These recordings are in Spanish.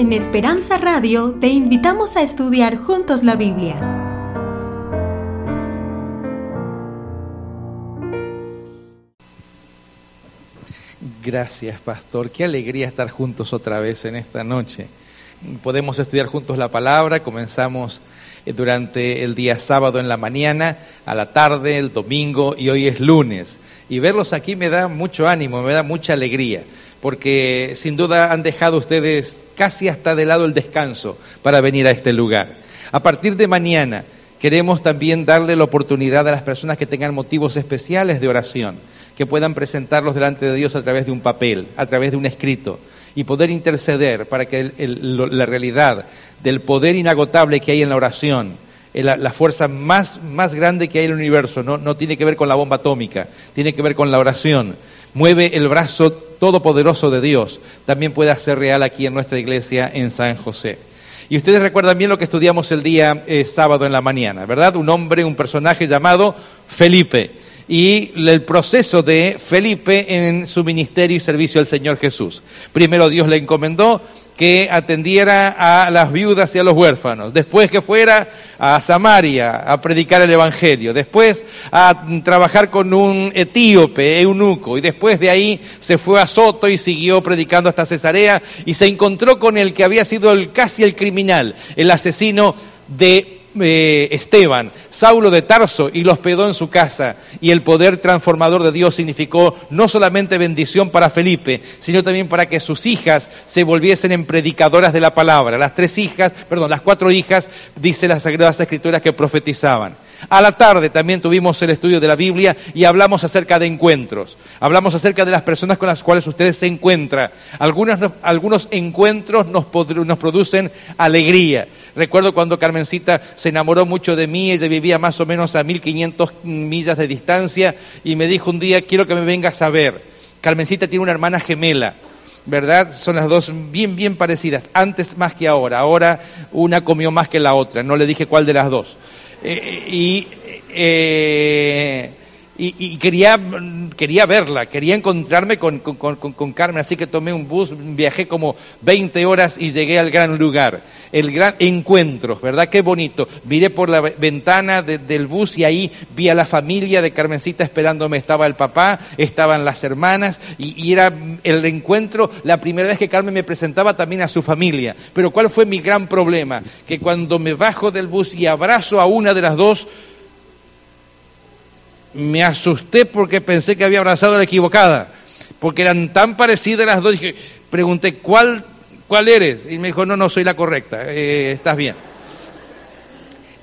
En Esperanza Radio te invitamos a estudiar juntos la Biblia. Gracias, pastor. Qué alegría estar juntos otra vez en esta noche. Podemos estudiar juntos la palabra. Comenzamos eh, durante el día sábado en la mañana, a la tarde, el domingo y hoy es lunes. Y verlos aquí me da mucho ánimo, me da mucha alegría porque sin duda han dejado ustedes casi hasta de lado el descanso para venir a este lugar. A partir de mañana queremos también darle la oportunidad a las personas que tengan motivos especiales de oración, que puedan presentarlos delante de Dios a través de un papel, a través de un escrito, y poder interceder para que la realidad del poder inagotable que hay en la oración, la, la, fuerza más, más grande que hay en el universo, no, no tiene que ver con la bomba atómica, tiene que ver con la oración, mueve el brazo todopoderoso de Dios, también puede ser real aquí en nuestra iglesia en San José. Y ustedes recuerdan bien lo que estudiamos el día eh, sábado en la mañana, ¿verdad? Un hombre, un personaje llamado Felipe y el proceso de Felipe en su ministerio y servicio al Señor Jesús. Primero Dios le encomendó que atendiera a las viudas y a los huérfanos, después que fuera a Samaria a predicar el Evangelio, después a trabajar con un etíope, eunuco, y después de ahí se fue a Soto y siguió predicando hasta Cesarea y se encontró con el que había sido casi el criminal, el asesino de eh, Esteban, Saulo de Tarso, y lo hospedó en su casa. Y el poder transformador de Dios significó no solamente bendición para Felipe, sino también para que sus hijas se volviesen en predicadoras de la palabra. Las tres hijas, perdón, las cuatro hijas, dice las Sagradas Escrituras que profetizaban. A la tarde también tuvimos el estudio de la Biblia y hablamos acerca de encuentros. Hablamos acerca de las personas con las cuales ustedes se encuentran. algunos encuentros nos, nos producen alegría. Recuerdo cuando Carmencita se enamoró mucho de mí, ella vivía más o menos a 1500 millas de distancia y me dijo un día, quiero que me vengas a ver. Carmencita tiene una hermana gemela. ¿verdad? Son las dos bien, bien parecidas, antes más que ahora. Ahora una comió más que la otra, no le dije cuál de las dos. Eh, y, eh, y, quería, quería verla, quería encontrarme con, con, con, Carmen, así que tomé un bus, viajé como 20 horas y llegué al gran lugar el gran encuentro, ¿verdad? Qué bonito. Miré por la ventana del bus y ahí vi a la familia de Carmencita esperándome. Estaba el papá, estaban las hermanas y, y era el encuentro, la primera vez que Carmen me presentaba también a su familia. Pero ¿cuál fue mi gran problema? Que cuando me bajo del bus y abrazo a una de las dos, me asusté porque pensé que había abrazado a la equivocada, porque eran tan parecidas las dos. Dije, pregunté, ¿cuál ¿cuál eres? Y me dijo, no, no, soy la correcta, eh, estás bien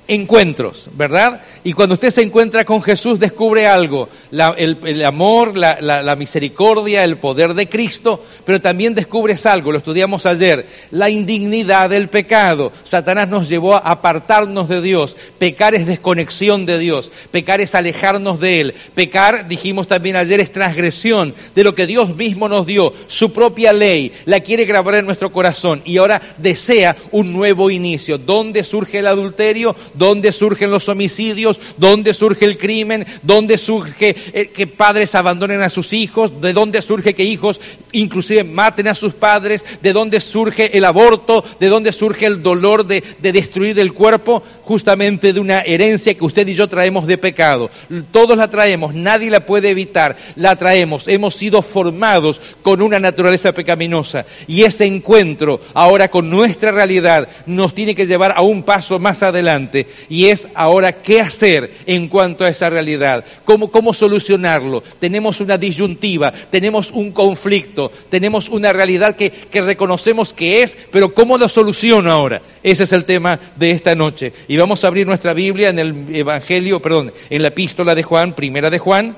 encuentros, ¿verdad? Y cuando usted se encuentra con Jesús descubre algo, el, amor, la, misericordia, el poder de Cristo, pero también descubres algo, lo estudiamos ayer, la indignidad del pecado. Satanás nos llevó a apartarnos de Dios, pecar es desconexión de Dios, pecar es alejarnos de Él, pecar, dijimos también ayer, es transgresión de lo que Dios mismo nos dio, su propia ley, la quiere grabar en nuestro corazón y ahora desea un nuevo inicio. ¿Dónde surge el adulterio? Dónde surgen los homicidios, dónde surge el crimen, dónde surge eh, que padres abandonen a sus hijos, de dónde surge que hijos inclusive maten a sus padres, de dónde surge el aborto, de dónde surge el dolor de, de destruir el cuerpo, justamente de una herencia que usted y yo traemos de pecado. Todos la traemos, nadie la puede evitar, la traemos. Hemos sido formados con una naturaleza pecaminosa y ese encuentro ahora con nuestra realidad nos tiene que llevar a un paso más adelante y es ahora qué hacer en cuanto a esa realidad, cómo, cómo solucionarlo. Tenemos una disyuntiva, tenemos un conflicto, tenemos una realidad que, que reconocemos que es, pero ¿cómo lo soluciono ahora? Ese es el tema de esta noche. Vamos a abrir nuestra Biblia en el Evangelio, perdón, en la epístola de Juan, primera de Juan,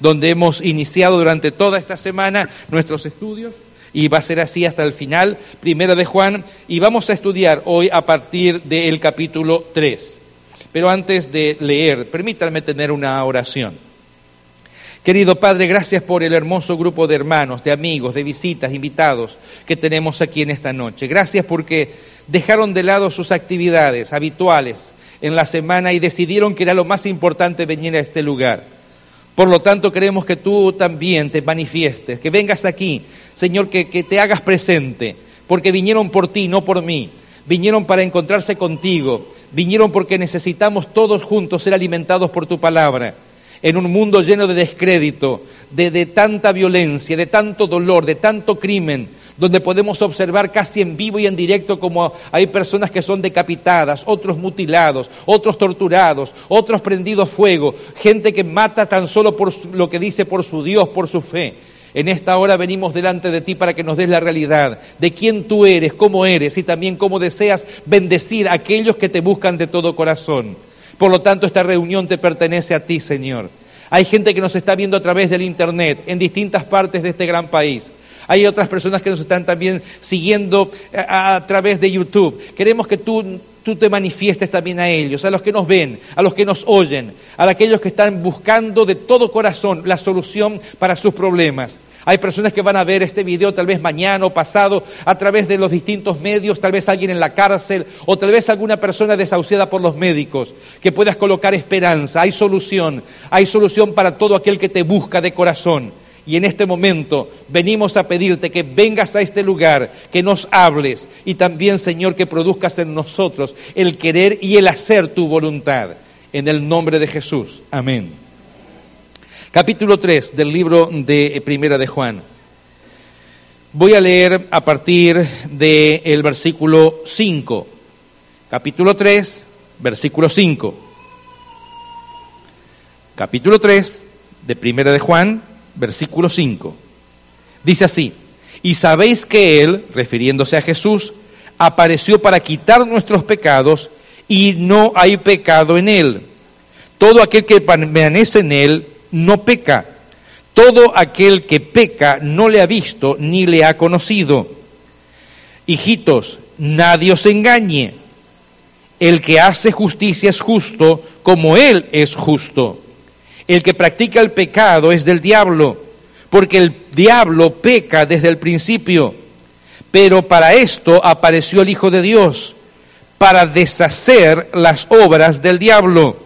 donde hemos iniciado durante toda esta semana nuestros estudios y va a ser así hasta el final, primera de Juan, y vamos a estudiar hoy a partir del capítulo 3. Pero antes de leer, permítanme tener una oración. Querido Padre, gracias por el hermoso grupo de hermanos, de amigos, de visitas, invitados que tenemos aquí en esta noche. Gracias porque dejaron de lado sus actividades habituales en la semana y decidieron que era lo más importante venir a este lugar. Por lo tanto, queremos que tú también te manifiestes, que vengas aquí, Señor, que, que te hagas presente. porque vinieron por ti, no por mí. Vinieron para encontrarse contigo. Vinieron porque necesitamos todos juntos ser alimentados por tu palabra. En un mundo lleno de descrédito, de, de tanta violencia, de tanto dolor, de tanto crimen, donde podemos observar casi en vivo y en directo como hay personas que son decapitadas, otros mutilados, otros torturados, otros prendidos fuego, gente que mata tan solo por lo que dice por su Dios, por su fe. En esta hora venimos delante de ti para que nos des la realidad de quién tú eres, cómo eres y también cómo deseas bendecir a aquellos que te buscan de todo corazón. Por lo tanto, esta reunión te pertenece a ti, Señor. Hay gente que nos está viendo a través del Internet en distintas partes de este gran país. Hay otras personas que nos están también siguiendo a, través de YouTube. Queremos que tú, tú te manifiestes también a ellos, a los que nos ven, a los que nos oyen, a aquellos que están buscando de todo corazón la solución para sus problemas. Hay personas que van a ver este video tal vez mañana o pasado a través de los distintos medios, tal vez alguien en la cárcel o tal vez alguna persona desahuciada por los médicos, que puedas colocar esperanza. Hay solución, hay solución para todo aquel que te busca de corazón. Y en este momento venimos a pedirte que vengas a este lugar, que nos hables y también, Señor, que produzcas en nosotros el querer y el hacer tu voluntad. En el nombre de Jesús. Amén. Capítulo 3 del libro de Primera de Juan. Voy a leer a partir del versículo 5. Capítulo 3, versículo 5. Capítulo 3 de Primera de Juan, versículo 5. Dice así, y sabéis que Él, refiriéndose a Jesús, apareció para quitar nuestros pecados y no hay pecado en Él. Todo aquel que permanece en Él no peca. Todo aquel que peca no le ha visto ni le ha conocido. Hijitos, nadie os engañe. El que hace justicia es justo como Él es justo. El que practica el pecado es del diablo, porque el diablo peca desde el principio. Pero para esto apareció el Hijo de Dios, para deshacer las obras del diablo.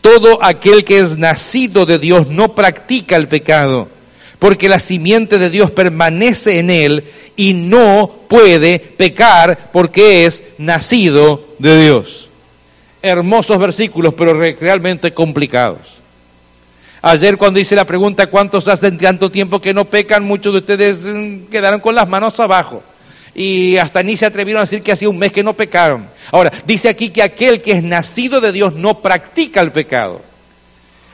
Todo aquel que es nacido de Dios no practica el pecado, porque la simiente de Dios permanece en él y no puede pecar porque es nacido de Dios. Hermosos versículos, pero realmente complicados. Ayer cuando hice la pregunta, ¿cuántos hacen tanto tiempo que no pecan? Muchos de ustedes mm, quedaron con las manos abajo. Y hasta ni se atrevieron a decir que hacía un mes que no pecaron. Ahora, dice aquí que aquel que es nacido de Dios no practica el pecado.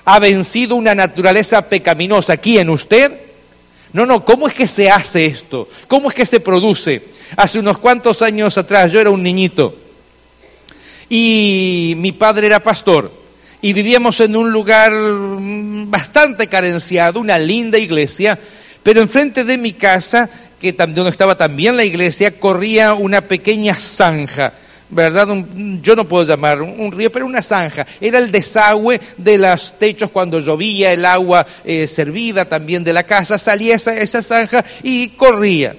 Ha vencido una naturaleza pecaminosa aquí en usted. No, no, ¿cómo es que se hace esto? ¿Cómo es que se produce? Hace unos cuantos años atrás yo era un niñito y mi padre era pastor y vivíamos en un lugar mm, bastante carenciado, una linda iglesia, pero enfrente de mi casa, que donde estaba también la iglesia, corría una pequeña zanja. ¿verdad? yo no puedo llamar un río, pero una zanja. Era el desagüe de los techos cuando llovía, el agua eh, servida también de la casa, salía esa, esa zanja y corría.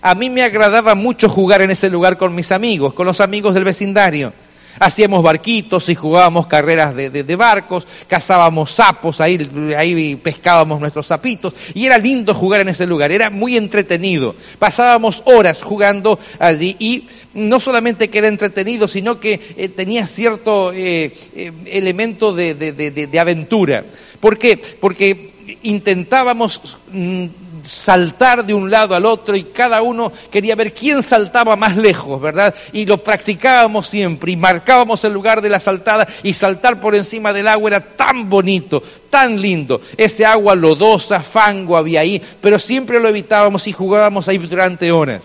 A mí me agradaba mucho jugar en ese lugar con mis amigos, con los amigos del vecindario. Hacíamos barquitos y jugábamos carreras de, barcos, cazábamos sapos, ahí, ahí pescábamos nuestros sapitos y era lindo jugar en ese lugar, era muy entretenido. Pasábamos horas jugando allí y no solamente que era entretenido, sino que eh, tenía cierto eh, eh, elemento de, aventura. ¿Por qué? Porque intentábamos mm, saltar de un lado al otro y cada uno quería ver quién saltaba más lejos, ¿verdad? Y lo practicábamos siempre y marcábamos el lugar de la saltada y saltar por encima del agua era tan bonito, tan lindo. Ese agua lodosa, fango había ahí, pero siempre lo evitábamos y jugábamos ahí durante horas.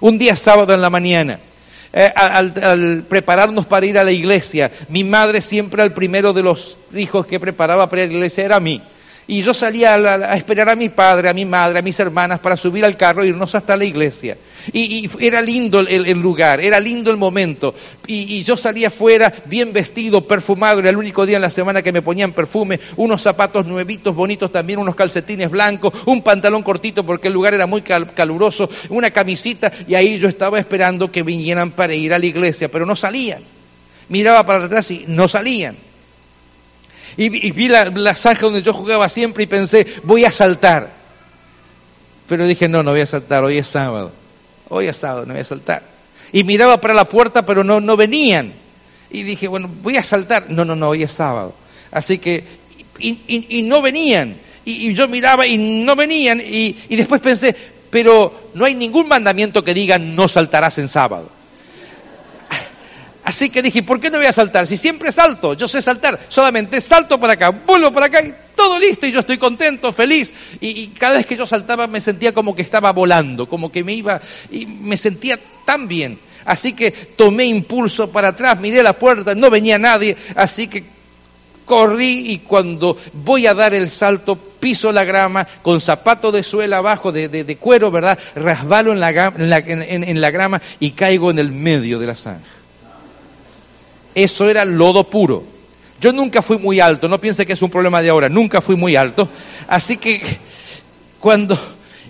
Un día sábado en la mañana, eh, al, prepararnos para ir a la iglesia, mi madre siempre al primero de los hijos que preparaba para ir a la iglesia era a mí. Y yo salía a, esperar a mi padre, a mi madre, a mis hermanas para subir al carro e irnos hasta la iglesia. Y, era lindo el, lugar, era lindo el momento. Y, yo salía afuera bien vestido, perfumado, era el único día en la semana que me ponían perfume, unos zapatos nuevitos, bonitos también, unos calcetines blancos, un pantalón cortito porque el lugar era muy caluroso, una camisita y ahí yo estaba esperando que vinieran para ir a la iglesia, pero no salían. Miraba para atrás y no salían. Y, vi la, la zanja donde yo jugaba siempre y pensé, voy a saltar. Pero dije, no, no voy a saltar, hoy es sábado. hoy es sábado, no voy a saltar. Y miraba para la puerta, pero no, no venían. Y dije, bueno, voy a saltar. No, no, no, hoy es sábado. Así que, y, no venían. Y, yo miraba y no venían. Y, y después pensé, pero no hay ningún mandamiento que diga no saltarás en sábado. Así que dije, ¿por qué no voy a saltar? Si siempre salto, yo sé saltar, solamente salto para acá, vuelvo para acá y todo listo y yo estoy contento, feliz. Y, cada vez que yo saltaba me sentía como que estaba volando, como que me iba y me sentía tan bien. Así que tomé impulso para atrás, miré la puerta, no venía nadie, así que corrí y cuando voy a dar el salto piso la grama con zapato de suela abajo de, cuero, ¿verdad? Rasbalo en la, en la grama y caigo en el medio de la zanja. Eso era lodo puro. Yo nunca fui muy alto, no piense que es un problema de ahora, nunca fui muy alto. Así que cuando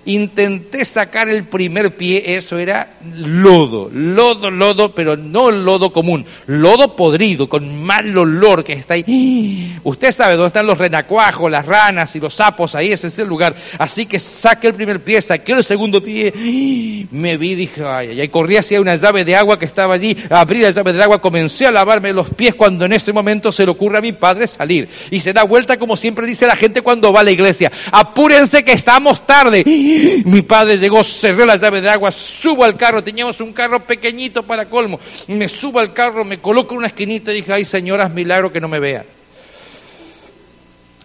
intenté sacar el primer pie, eso era lodo, lodo, lodo, pero no lodo común, lodo podrido, con mal olor que está ahí. Usted sabe dónde están los renacuajos, las ranas y los sapos, ahí ese es el lugar. Así que saqué el primer pie, saqué el segundo pie, me vi, dije, ay, ay, ay, corrí hacia una llave de agua que estaba allí, abrí la llave de agua, comencé a lavarme los pies cuando en ese momento se le ocurre a mi padre salir. Y se da vuelta como siempre dice la gente cuando va a la iglesia, apúrense que estamos tarde. Mi padre llegó, cerró la llave de agua, subo al carro, teníamos un carro pequeñito para colmo. Me subo al carro, me coloco en una esquinita y dije, ay señoras, milagro que no me vean.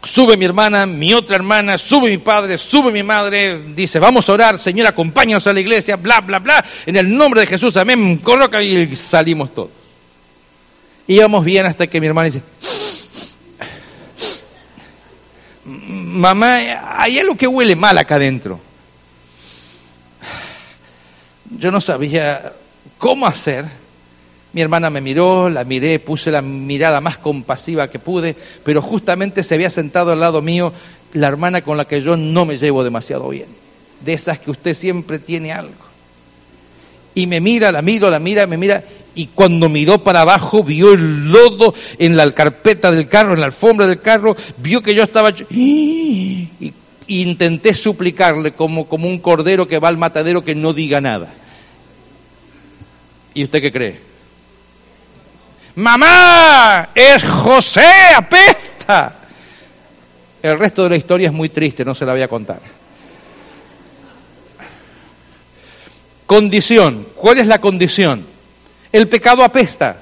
Sube mi hermana, mi otra hermana, sube mi padre, sube mi madre, dice, vamos a orar, Señor, acompáñanos a la iglesia, bla, bla, bla, en el nombre de Jesús, amén, coloca y salimos todos. Íbamos bien hasta que mi hermana dice, mamá, hay algo que huele mal acá adentro yo no sabía cómo hacer. Mi hermana me miró, la miré, puse la mirada más compasiva que pude, pero justamente se había sentado al lado mío la hermana con la que yo no me llevo demasiado bien, de esas que usted siempre tiene algo. Y me mira, la miro, la mira, me mira, y cuando miró para abajo vio el lodo en la carpeta del carro, en la alfombra del carro, vio que yo estaba... Y intenté suplicarle como, como un cordero que va al matadero que no diga nada. ¿Y usted qué cree? Mamá, es José, apesta. El resto de la historia es muy triste, no se la voy a contar. Condición. ¿Cuál es la condición? El pecado apesta.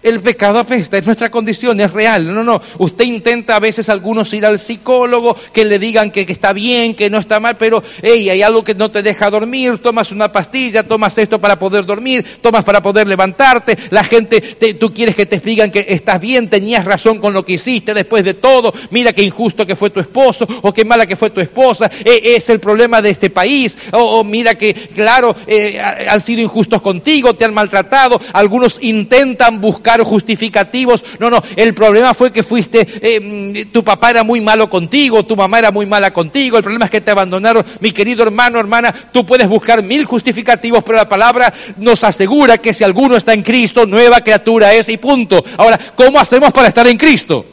El pecado apesta, es nuestra condición, es real. No, no, usted intenta a veces algunos ir al psicólogo, que le digan que, está bien, que no está mal, pero hey, hay algo que no te deja dormir, tomas una pastilla, tomas esto para poder dormir, tomas para poder levantarte, la gente, tú quieres que te explican que estás bien, tenías razón con lo que hiciste después de todo, mira qué injusto que fue tu esposo, o qué mala que fue tu esposa, e, es el problema de este país, o, mira que, claro, eh, han sido injustos contigo, te han maltratado, algunos intentan buscar justificativos. No, no, el problema fue que fuiste, eh, tu papá era muy malo contigo, tu mamá era muy mala contigo, el problema es que te abandonaron. Mi querido hermano, hermana, tú puedes buscar mil justificativos, pero la palabra nos asegura que si alguno está en Cristo, nueva criatura es y punto. Ahora, ¿cómo hacemos para estar en Cristo?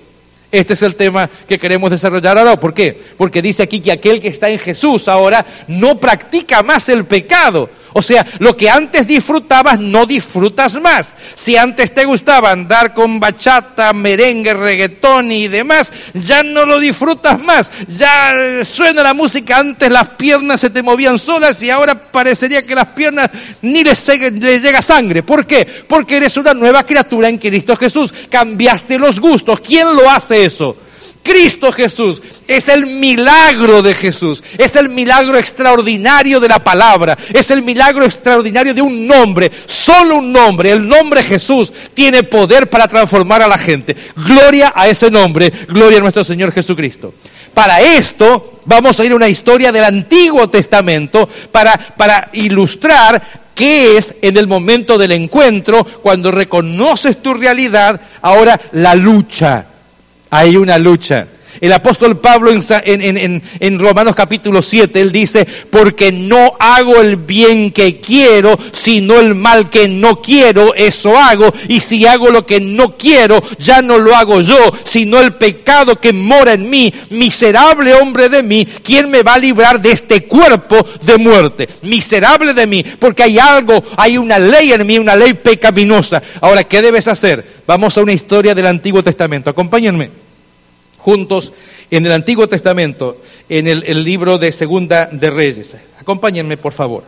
Este es el tema que queremos desarrollar ahora. ¿Por qué? Porque dice aquí que aquel que está en Jesús ahora no practica más el pecado. O sea, lo que antes disfrutabas no disfrutas más. Si antes te gustaba andar con bachata, merengue, reggaetón y demás, ya no lo disfrutas más. Ya suena la música, antes las piernas se te movían solas y ahora parecería que las piernas ni les, llega sangre. ¿Por qué? Porque eres una nueva criatura en Cristo Jesús. Cambiaste los gustos. ¿Quién lo hace eso? Cristo Jesús. Es el milagro de Jesús. Es el milagro extraordinario de la palabra. Es el milagro extraordinario de un nombre. Solo un nombre. El nombre Jesús tiene poder para transformar a la gente. Gloria a ese nombre. Gloria a nuestro Señor Jesucristo. Para esto vamos a ir a una historia del Antiguo Testamento para, para ilustrar qué es en el momento del encuentro, cuando reconoces tu realidad, ahora la lucha hay una lucha. El apóstol Pablo en, Romanos capítulo 7, él dice, porque no hago el bien que quiero, sino el mal que no quiero, eso hago. Y si hago lo que no quiero, ya no lo hago yo, sino el pecado que mora en mí. Miserable hombre de mí, ¿quién me va a librar de este cuerpo de muerte? Miserable de mí, porque hay algo, hay una ley en mí, una ley pecaminosa. Ahora, ¿qué debes hacer? Vamos a una historia del Antiguo Testamento. Acompáñenme juntos en el Antiguo Testamento, en el, libro de Segunda de Reyes. Acompáñenme, por favor.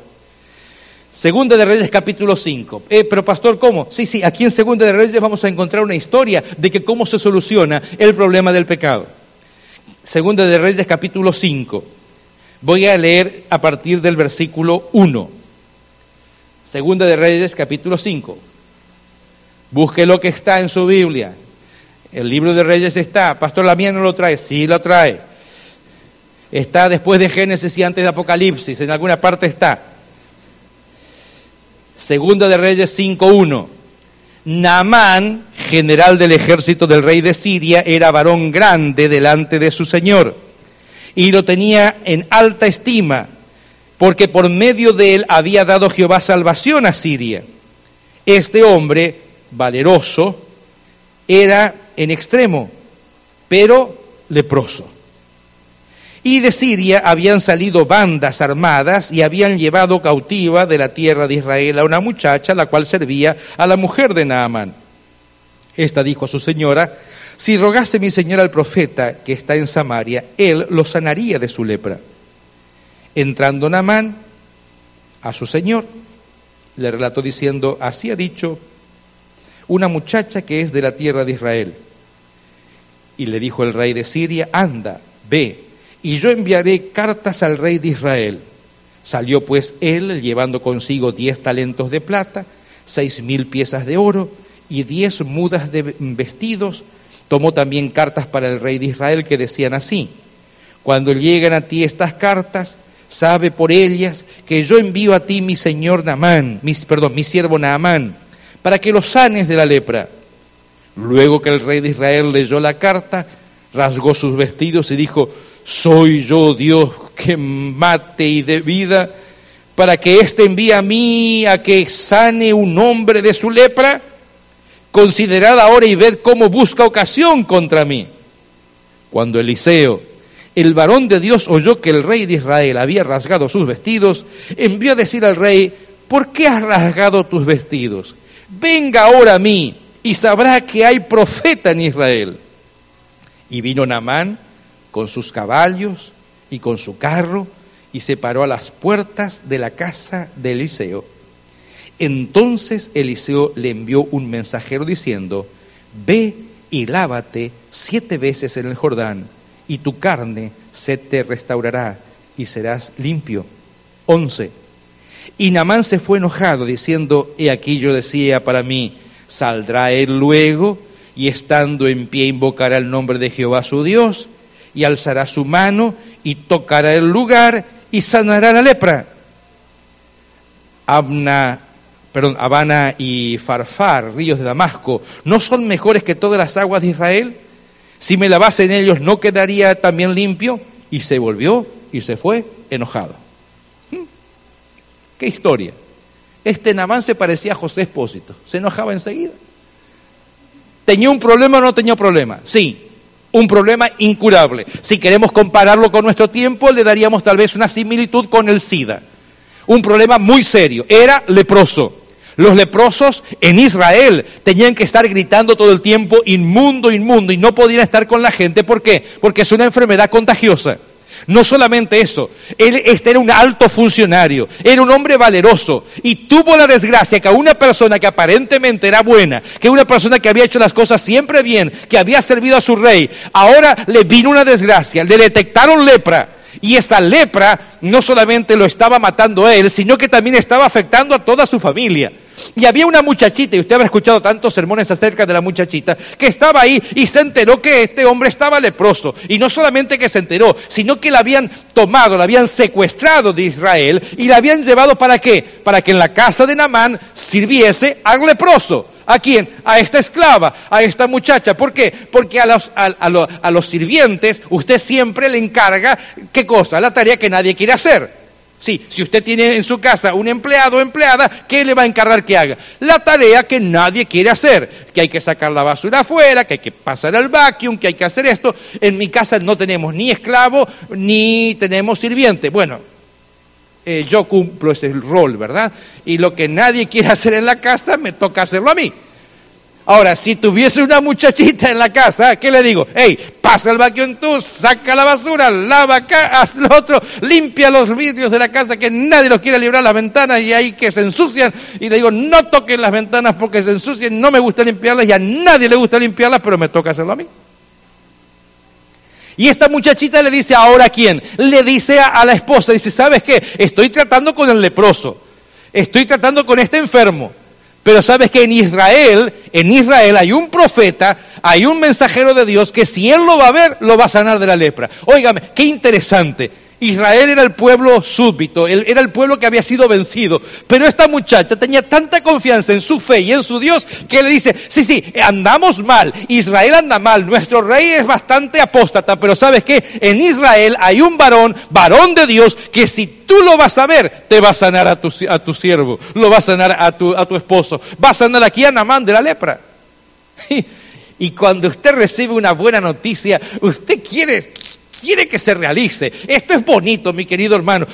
Segunda de Reyes capítulo 5. Eh, pero pastor, ¿cómo? Sí, sí, aquí en Segunda de Reyes vamos a encontrar una historia de que cómo se soluciona el problema del pecado. Segunda de Reyes capítulo 5. Voy a leer a partir del versículo 1. Segunda de Reyes capítulo 5. Busque lo que está en su Biblia. El libro de Reyes está. Pastor, la mía no lo trae. Sí, lo trae. Está después de Génesis y antes de Apocalipsis. En alguna parte está. Segunda de Reyes 5.1. Naamán, general del ejército del rey de Siria, era varón grande delante de su señor y lo tenía en alta estima, porque por medio de él había dado Jehová salvación a Siria. Este hombre, valeroso, era en extremo, pero leproso. Y de Siria habían salido bandas armadas y habían llevado cautiva de la tierra de Israel a una muchacha, la cual servía a la mujer de Naamán. Esta dijo a su señora, si rogase mi señora al profeta que está en Samaria, él lo sanaría de su lepra. Entrando Naamán a su señor, le relató diciendo, así ha dicho una muchacha que es de la tierra de Israel. Y le dijo el rey de Siria, anda, ve, y yo enviaré cartas al rey de Israel. Salió pues él llevando consigo diez talentos de plata, seis mil piezas de oro y diez mudas de vestidos. Tomó también cartas para el rey de Israel que decían así, cuando lleguen a ti estas cartas, sabe por ellas que yo envío a ti mi señor Naamán, mi, perdón, mi siervo Naamán, para que los sanes de la lepra. Luego que el rey de Israel leyó la carta, rasgó sus vestidos y dijo, soy yo Dios que mate y dé vida, para que éste envíe a mí a que sane un hombre de su lepra. Considerad ahora y ved cómo busca ocasión contra mí. Cuando Eliseo, el varón de Dios, oyó que el rey de Israel había rasgado sus vestidos, envió a decir al rey, ¿por qué has rasgado tus vestidos? Venga ahora a mí y sabrá que hay profeta en Israel. Y vino Naamán con sus caballos y con su carro y se paró a las puertas de la casa de Eliseo. Entonces Eliseo le envió un mensajero diciendo, ve y lávate siete veces en el Jordán, y tu carne se te restaurará y serás limpio. Once. Y Naamán se fue enojado, diciendo, he aquí yo decía para mí, Saldrá él luego y estando en pie invocará el nombre de Jehová su Dios y alzará su mano y tocará el lugar y sanará la lepra. Abna, perdón, Habana y Farfar, ríos de Damasco, ¿no son mejores que todas las aguas de Israel? Si me lavase en ellos, ¿no quedaría también limpio? Y se volvió y se fue enojado. ¿Qué historia? Este Namán se parecía a José Espósito, se enojaba enseguida. ¿Tenía un problema o no tenía problema? Sí, un problema incurable. Si queremos compararlo con nuestro tiempo, le daríamos tal vez una similitud con el SIDA. Un problema muy serio. Era leproso. Los leprosos en Israel tenían que estar gritando todo el tiempo inmundo, inmundo, y no podían estar con la gente. ¿Por qué? Porque es una enfermedad contagiosa. No solamente eso, él este era un alto funcionario, era un hombre valeroso y tuvo la desgracia que a una persona que aparentemente era buena, que una persona que había hecho las cosas siempre bien, que había servido a su rey, ahora le vino una desgracia, le detectaron lepra y esa lepra no solamente lo estaba matando a él, sino que también estaba afectando a toda su familia. Y había una muchachita, y usted habrá escuchado tantos sermones acerca de la muchachita, que estaba ahí y se enteró que este hombre estaba leproso. Y no solamente que se enteró, sino que la habían tomado, la habían secuestrado de Israel y la habían llevado para qué? Para que en la casa de Namán sirviese al leproso. ¿A quién? A esta esclava, a esta muchacha. ¿Por qué? Porque a los, a los sirvientes usted siempre le encarga, ¿qué cosa? La tarea que nadie quiere hacer. Sí, si usted tiene en su casa un empleado o empleada, ¿qué le va a encargar que haga? La tarea que nadie quiere hacer, que hay que sacar la basura afuera, que hay que pasar al vacuum, que hay que hacer esto. En mi casa no tenemos ni esclavo ni tenemos sirviente. Bueno, eh, yo cumplo ese rol, ¿verdad? Y lo que nadie quiere hacer en la casa, me toca hacerlo a mí. Ahora, si tuviese una muchachita en la casa, ¿qué le digo? Hey, pasa el vacuum tú, saca la basura, lava acá, haz lo otro, limpia los vidrios de la casa que nadie los quiere librar las ventanas y ahí que se ensucian. Y le digo, no toquen las ventanas porque se ensucian, no me gusta limpiarlas y a nadie le gusta limpiarlas, pero me toca hacerlo a mí. Y esta muchachita le dice, ¿ahora a quién? Le dice a, a la esposa, dice, ¿sabes qué? Estoy tratando con el leproso, estoy tratando con este enfermo. Pero sabes que en Israel, en Israel hay un profeta, hay un mensajero de Dios que si él lo va a ver, lo va a sanar de la lepra. Óigame, qué interesante. Israel era el pueblo súbito, era el pueblo que había sido vencido. Pero esta muchacha tenía tanta confianza en su fe y en su Dios que le dice, sí, sí, andamos mal, Israel anda mal, nuestro rey es bastante apóstata, pero sabes que en Israel hay un varón, varón de Dios, que si tú lo vas a ver, te va a sanar a tu, a tu siervo, lo va a sanar a tu, a tu esposo, va a sanar aquí a Namán de la lepra. Y cuando usted recibe una buena noticia, usted quiere, quiere que se realice. Esto es bonito, mi querido hermano.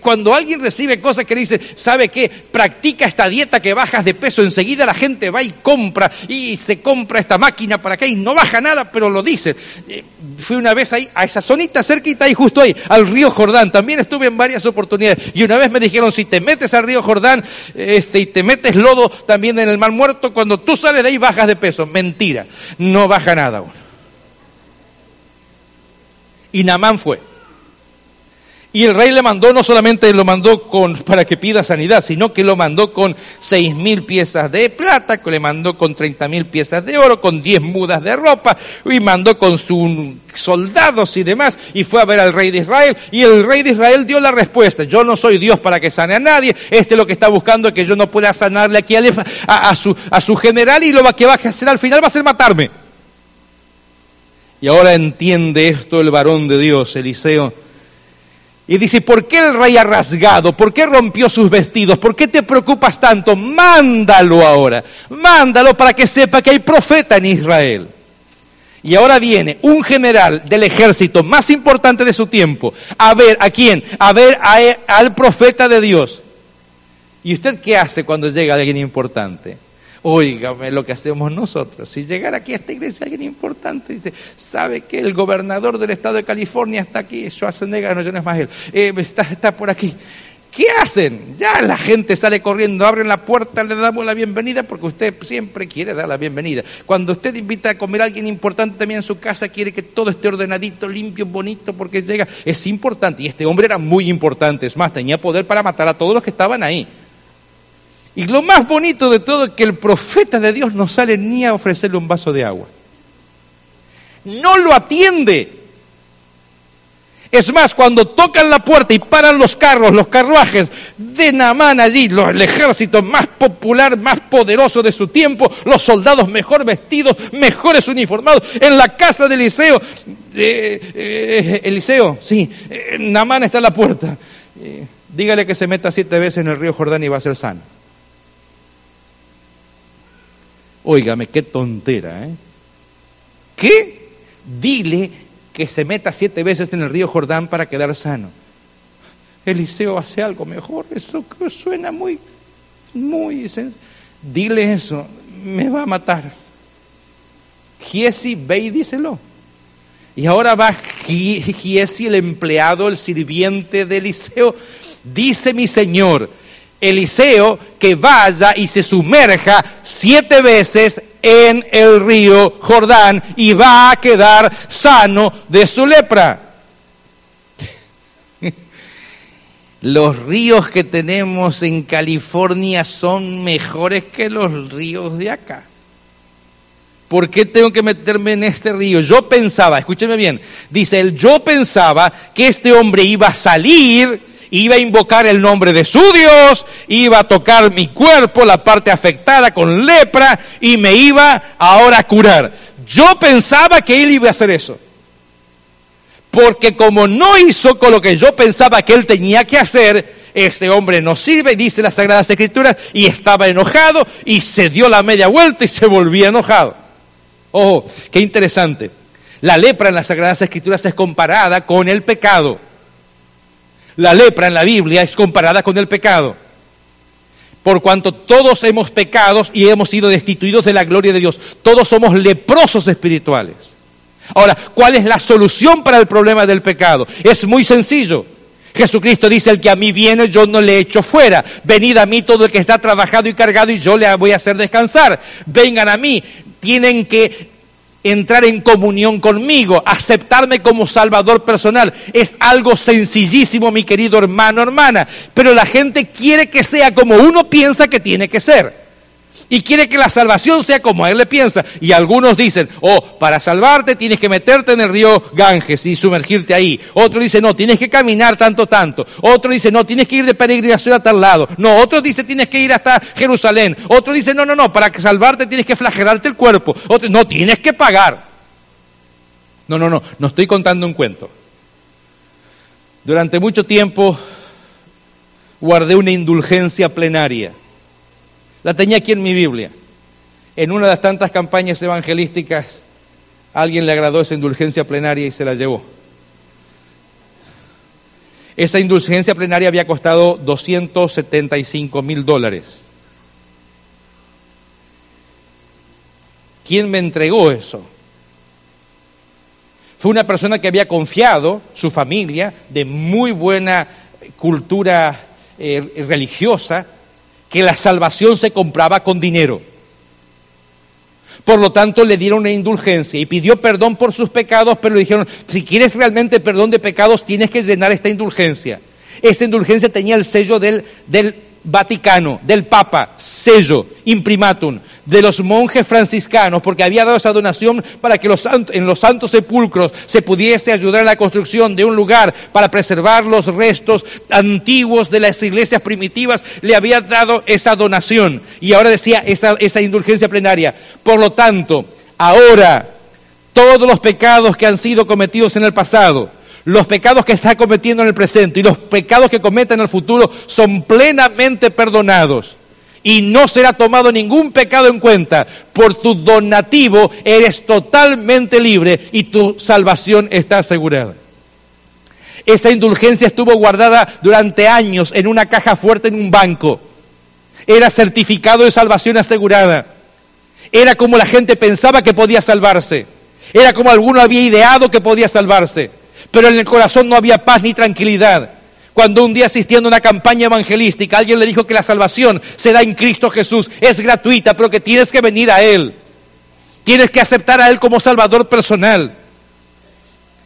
Cuando alguien recibe cosas que dice, ¿sabe qué? Practica esta dieta que bajas de peso, enseguida la gente va y compra y se compra esta máquina para y no baja nada, pero lo dice. Eh, fui una vez ahí, a esa zonita cerquita ahí, justo ahí, al río Jordán. También estuve en varias oportunidades. Y una vez me dijeron, si te metes al río Jordán este, y te metes lodo también en el mar muerto, cuando tú sales de ahí bajas de peso. Mentira, no baja nada. Y Namán fue. Y el rey le mandó, no solamente lo mandó con, para que pida sanidad, sino que lo mandó con seis mil piezas de plata, que le mandó con treinta mil piezas de oro, con diez mudas de ropa, y mandó con sus soldados y demás, y fue a ver al rey de Israel, y el rey de Israel dio la respuesta, yo no soy Dios para que sane a nadie, este lo que está buscando es que yo no pueda sanarle aquí a, su, a su general, y lo que va a hacer al final va a ser matarme. Y ahora entiende esto el varón de Dios, Eliseo. Y dice, ¿por qué el rey ha rasgado? ¿Por qué rompió sus vestidos? ¿Por qué te preocupas tanto? Mándalo ahora. Mándalo para que sepa que hay profeta en Israel. Y ahora viene un general del ejército más importante de su tiempo a ver a quién, a ver al profeta de Dios. ¿Y usted qué hace cuando llega alguien importante? Óigame lo que hacemos nosotros. Si llegara aquí a esta iglesia alguien importante, dice, ¿sabe que el gobernador del estado de California está aquí? Schwarzenegger, no, yo no es más él. Eh, está, está por aquí. ¿Qué hacen? Ya la gente sale corriendo, abren la puerta, le damos la bienvenida porque usted siempre quiere dar la bienvenida. Cuando usted invita a comer a alguien importante también en su casa, quiere que todo esté ordenadito, limpio, bonito, porque llega. Es importante. Y este hombre era muy importante. Es más, tenía poder para matar a todos los que estaban ahí. Y lo más bonito de todo es que el profeta de Dios no sale ni a ofrecerle un vaso de agua. No lo atiende. Es más, cuando tocan la puerta y paran los carros, los carruajes de Namán allí, el ejército más popular, más poderoso de su tiempo, los soldados mejor vestidos, mejores uniformados, en la casa de Eliseo, eh, eh, Eliseo, sí, eh, está en la puerta. dígale que se meta siete veces en el río Jordán y va a ser sano. Óigame, qué tontera, ¿eh? ¿Qué? Dile que se meta siete veces en el río Jordán para quedar sano. Eliseo hace algo mejor, eso suena muy, muy... Dile eso, me va a matar. Giesi, ve y díselo. Y ahora va Giesi, el empleado, el sirviente de Eliseo, dice mi Señor, Eliseo que vaya y se sumerja siete veces en el río Jordán y va a quedar sano de su lepra. Los ríos que tenemos en California son mejores que los ríos de acá. ¿Por qué tengo que meterme en este río? Yo pensaba, escúcheme bien, dice él, yo pensaba que este hombre iba a salir iba a invocar el nombre de su Dios, iba a tocar mi cuerpo, la parte afectada con lepra, y me iba ahora a curar. Yo pensaba que él iba a hacer eso. Porque como no hizo con lo que yo pensaba que él tenía que hacer, este hombre no sirve, dice las Sagradas Escrituras, y estaba enojado y se dio la media vuelta y se volvía enojado. Ojo, qué interesante. La lepra en las Sagradas Escrituras es comparada con el pecado. La lepra en la Biblia es comparada con el pecado. Por cuanto todos hemos pecado y hemos sido destituidos de la gloria de Dios. Todos somos leprosos espirituales. Ahora, ¿cuál es la solución para el problema del pecado? Es muy sencillo. Jesucristo dice, el que a mí viene, yo no le echo fuera. Venid a mí todo el que está trabajado y cargado y yo le voy a hacer descansar. Vengan a mí. Tienen que entrar en comunión conmigo, aceptarme como salvador personal. Es algo sencillísimo, mi querido hermano, hermana. Pero la gente quiere que sea como uno piensa que tiene que ser y quiere que la salvación sea como él le piensa. Y algunos dicen, oh, para salvarte tienes que meterte en el río Ganges y sumergirte ahí. Otro dice, no, tienes que caminar tanto, tanto. Otro dice, no, tienes que ir de peregrinación a tal lado. No, otro dice, tienes que ir hasta Jerusalén. Otro dice, no, no, no, para salvarte tienes que flagelarte el cuerpo. Otro, no, tienes que pagar. No, no, no, no estoy contando un cuento. Durante mucho tiempo guardé una indulgencia plenaria la tenía aquí en mi Biblia. En una de las tantas campañas evangelísticas, alguien le agradó esa indulgencia plenaria y se la llevó. Esa indulgencia plenaria había costado 275 mil dólares. ¿Quién me entregó eso? Fue una persona que había confiado, su familia, de muy buena cultura eh, religiosa, que la salvación se compraba con dinero. Por lo tanto, le dieron una indulgencia y pidió perdón por sus pecados, pero le dijeron, si quieres realmente perdón de pecados, tienes que llenar esta indulgencia. Esta indulgencia tenía el sello del, del Vaticano, del Papa, sello, imprimatum, de los monjes franciscanos, porque había dado esa donación para que los, en los santos sepulcros se pudiese ayudar a la construcción de un lugar para preservar los restos antiguos de las iglesias primitivas, le había dado esa donación. Y ahora decía esa, esa indulgencia plenaria. Por lo tanto, ahora todos los pecados que han sido cometidos en el pasado, los pecados que está cometiendo en el presente y los pecados que cometa en el futuro son plenamente perdonados. Y no será tomado ningún pecado en cuenta. Por tu donativo eres totalmente libre y tu salvación está asegurada. Esa indulgencia estuvo guardada durante años en una caja fuerte en un banco. Era certificado de salvación asegurada. Era como la gente pensaba que podía salvarse. Era como alguno había ideado que podía salvarse pero en el corazón no había paz ni tranquilidad. Cuando un día asistiendo a una campaña evangelística, alguien le dijo que la salvación se da en Cristo Jesús, es gratuita, pero que tienes que venir a Él. Tienes que aceptar a Él como Salvador personal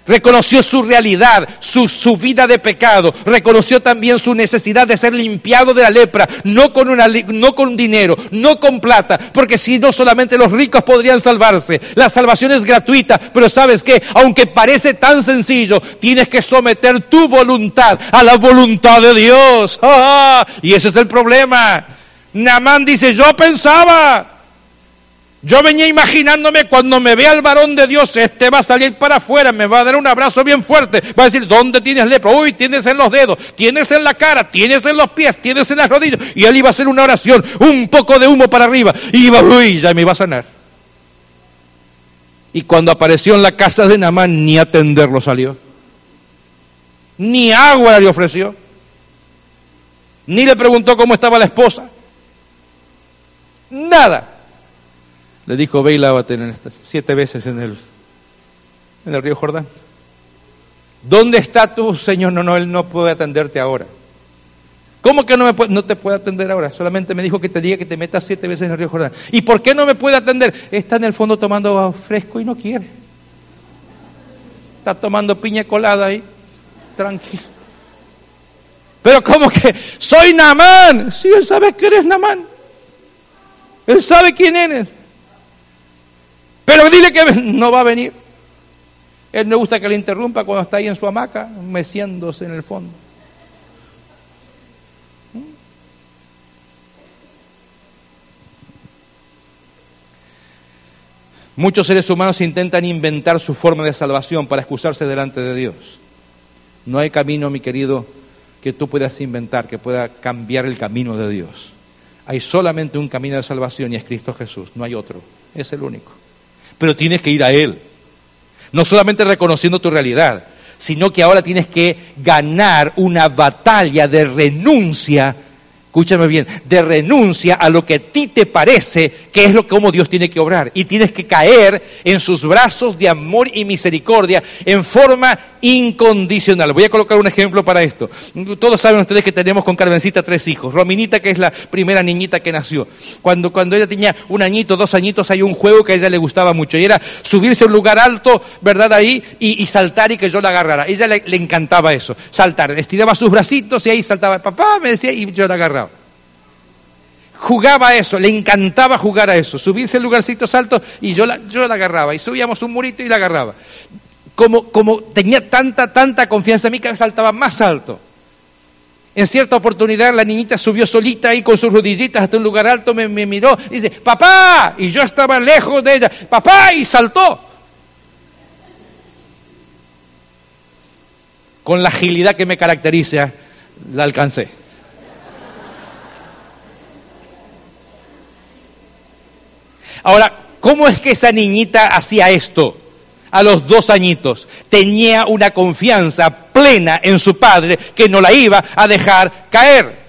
reconoció su realidad, su, su, vida de pecado, reconoció también su necesidad de ser limpiado de la lepra, no con, una, no con dinero, no con plata, porque si no solamente los ricos podrían salvarse. La salvación es gratuita, pero sabes que aunque parece tan sencillo, tienes que someter tu voluntad a la voluntad de Dios. Y ese es el problema. Namán dice, yo pensaba yo venía imaginándome cuando me vea el varón de Dios, este va a salir para afuera, me va a dar un abrazo bien fuerte, va a decir, ¿dónde tienes lepra? Uy, tienes en los dedos, tienes en la cara, tienes en los pies, tienes en las rodillas. Y él iba a hacer una oración, un poco de humo para arriba, y iba, uy, ya me iba a sanar. Y cuando apareció en la casa de Namán, ni atenderlo salió. Ni agua le ofreció. Ni le preguntó cómo estaba la esposa. Nada le dijo, ve y lávate siete veces en el, en el río Jordán. ¿Dónde está tu Señor? No, no, Él no puede atenderte ahora. ¿Cómo que no, me puede, no te puede atender ahora? Solamente me dijo que te diga que te metas siete veces en el río Jordán. ¿Y por qué no me puede atender? Está en el fondo tomando fresco y no quiere. Está tomando piña colada ahí, tranquilo. Pero ¿cómo que soy Namán? Si él sabe que eres Namán. Él sabe quién eres. Pero dile que no va a venir. Él no gusta que le interrumpa cuando está ahí en su hamaca, meciéndose en el fondo. ¿Mm? Muchos seres humanos intentan inventar su forma de salvación para excusarse delante de Dios. No hay camino, mi querido, que tú puedas inventar, que pueda cambiar el camino de Dios. Hay solamente un camino de salvación y es Cristo Jesús, no hay otro, es el único. Pero tienes que ir a Él, no solamente reconociendo tu realidad, sino que ahora tienes que ganar una batalla de renuncia escúchame bien, de renuncia a lo que a ti te parece que es lo como Dios tiene que obrar. Y tienes que caer en sus brazos de amor y misericordia en forma incondicional. Voy a colocar un ejemplo para esto. Todos saben ustedes que tenemos con Carmencita tres hijos. Rominita, que es la primera niñita que nació. Cuando, cuando ella tenía un añito, dos añitos, hay un juego que a ella le gustaba mucho. Y era subirse a un lugar alto, ¿verdad? Ahí, y, saltar y que yo la agarrara. A ella le, le encantaba eso, saltar. Estiraba sus bracitos y ahí saltaba. Papá me decía y yo la agarraba jugaba a eso, le encantaba jugar a eso, subirse en lugarcitos altos y yo la, yo la agarraba, y subíamos un murito y la agarraba. Como, como tenía tanta, tanta confianza en mí que saltaba más alto. En cierta oportunidad la niñita subió solita ahí con sus rodillitas hasta un lugar alto, me, me miró y dice, papá, y yo estaba lejos de ella, papá, y saltó. Con la agilidad que me caracteriza, la alcancé. Ahora, ¿cómo es que esa niñita hacía esto? A los dos añitos tenía una confianza plena en su padre que no la iba a dejar caer.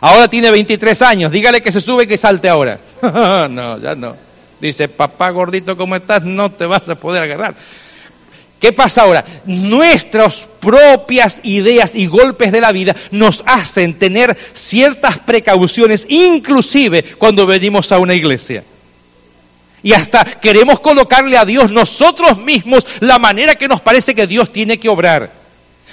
Ahora tiene 23 años, dígale que se sube y que salte ahora. no, ya no. Dice, papá gordito, ¿cómo estás? No te vas a poder agarrar. ¿Qué pasa ahora? Nuestras propias ideas y golpes de la vida nos hacen tener ciertas precauciones, inclusive cuando venimos a una iglesia. Y hasta queremos colocarle a Dios nosotros mismos la manera que nos parece que Dios tiene que obrar.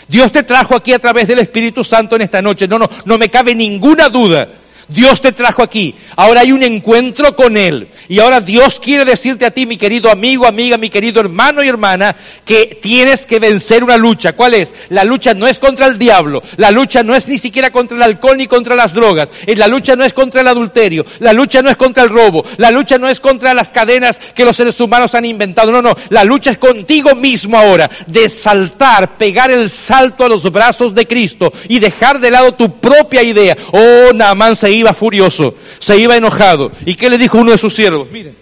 Dios te trajo aquí a través del Espíritu Santo en esta noche. No, no, no me cabe ninguna duda Dios te trajo aquí. Ahora hay un encuentro con Él. Y ahora Dios quiere decirte a ti, mi querido amigo, amiga, mi querido hermano y hermana, que tienes que vencer una lucha. ¿Cuál es? La lucha no es contra el diablo. La lucha no es ni siquiera contra el alcohol ni contra las drogas. La lucha no es contra el adulterio. La lucha no es contra el robo. La lucha no es contra las cadenas que los seres humanos han inventado. No, no. La lucha es contigo mismo ahora. De saltar, pegar el salto a los brazos de Cristo y dejar de lado tu propia idea. Oh, Naamán iba furioso, se iba enojado. ¿Y qué le dijo uno de sus siervos? Miren,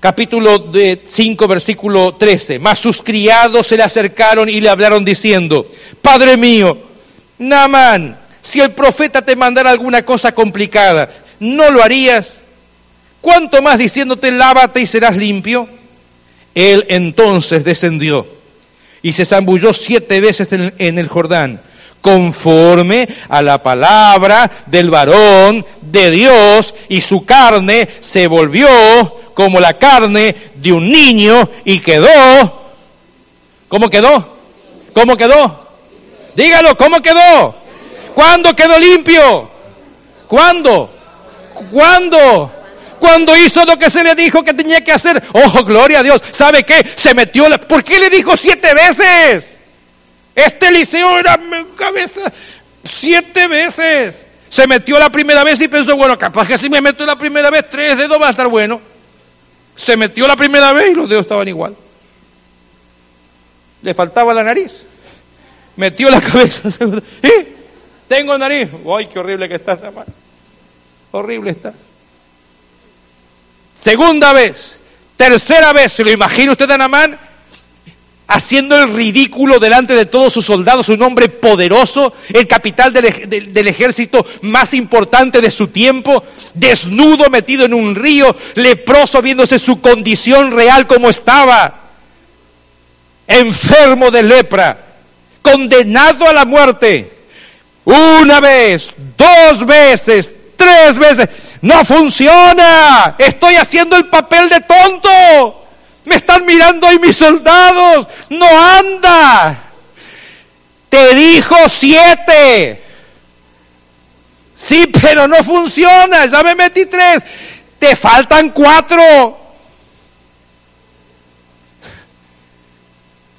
capítulo de 5, versículo 13. Mas sus criados se le acercaron y le hablaron diciendo, Padre mío, Naamán, si el profeta te mandara alguna cosa complicada, ¿no lo harías? ¿Cuánto más diciéndote, lávate y serás limpio? Él entonces descendió y se zambulló siete veces en el Jordán conforme a la palabra del varón de Dios, y su carne se volvió como la carne de un niño y quedó. ¿Cómo quedó? ¿Cómo quedó? Dígalo, ¿cómo quedó? ¿Cuándo quedó limpio? ¿Cuándo? ¿Cuándo? Cuando hizo lo que se le dijo que tenía que hacer. Oh, gloria a Dios. ¿Sabe qué? Se metió la... ¿Por qué le dijo siete veces? Este Eliseo era cabeza siete veces. Se metió la primera vez y pensó, bueno, capaz que si me meto la primera vez, tres dedos va a estar bueno. Se metió la primera vez y los dedos estaban igual. Le faltaba la nariz. Metió la cabeza. ¿Eh? Tengo nariz. ¡Ay, qué horrible que está hermano! Horrible está. Segunda vez. Tercera vez. ¿Se lo imagina usted a Namán? Haciendo el ridículo delante de todos sus soldados, un hombre poderoso, el capital del, ejército más importante de su tiempo, desnudo, metido en un río, leproso, viéndose su condición real como estaba, enfermo de lepra, condenado a la muerte, una vez, dos veces, tres veces, no funciona, estoy haciendo el papel de tonto. Me están mirando ahí mis soldados. No anda. Te dijo siete. Sí, pero no funciona. Ya me metí tres. Te faltan cuatro.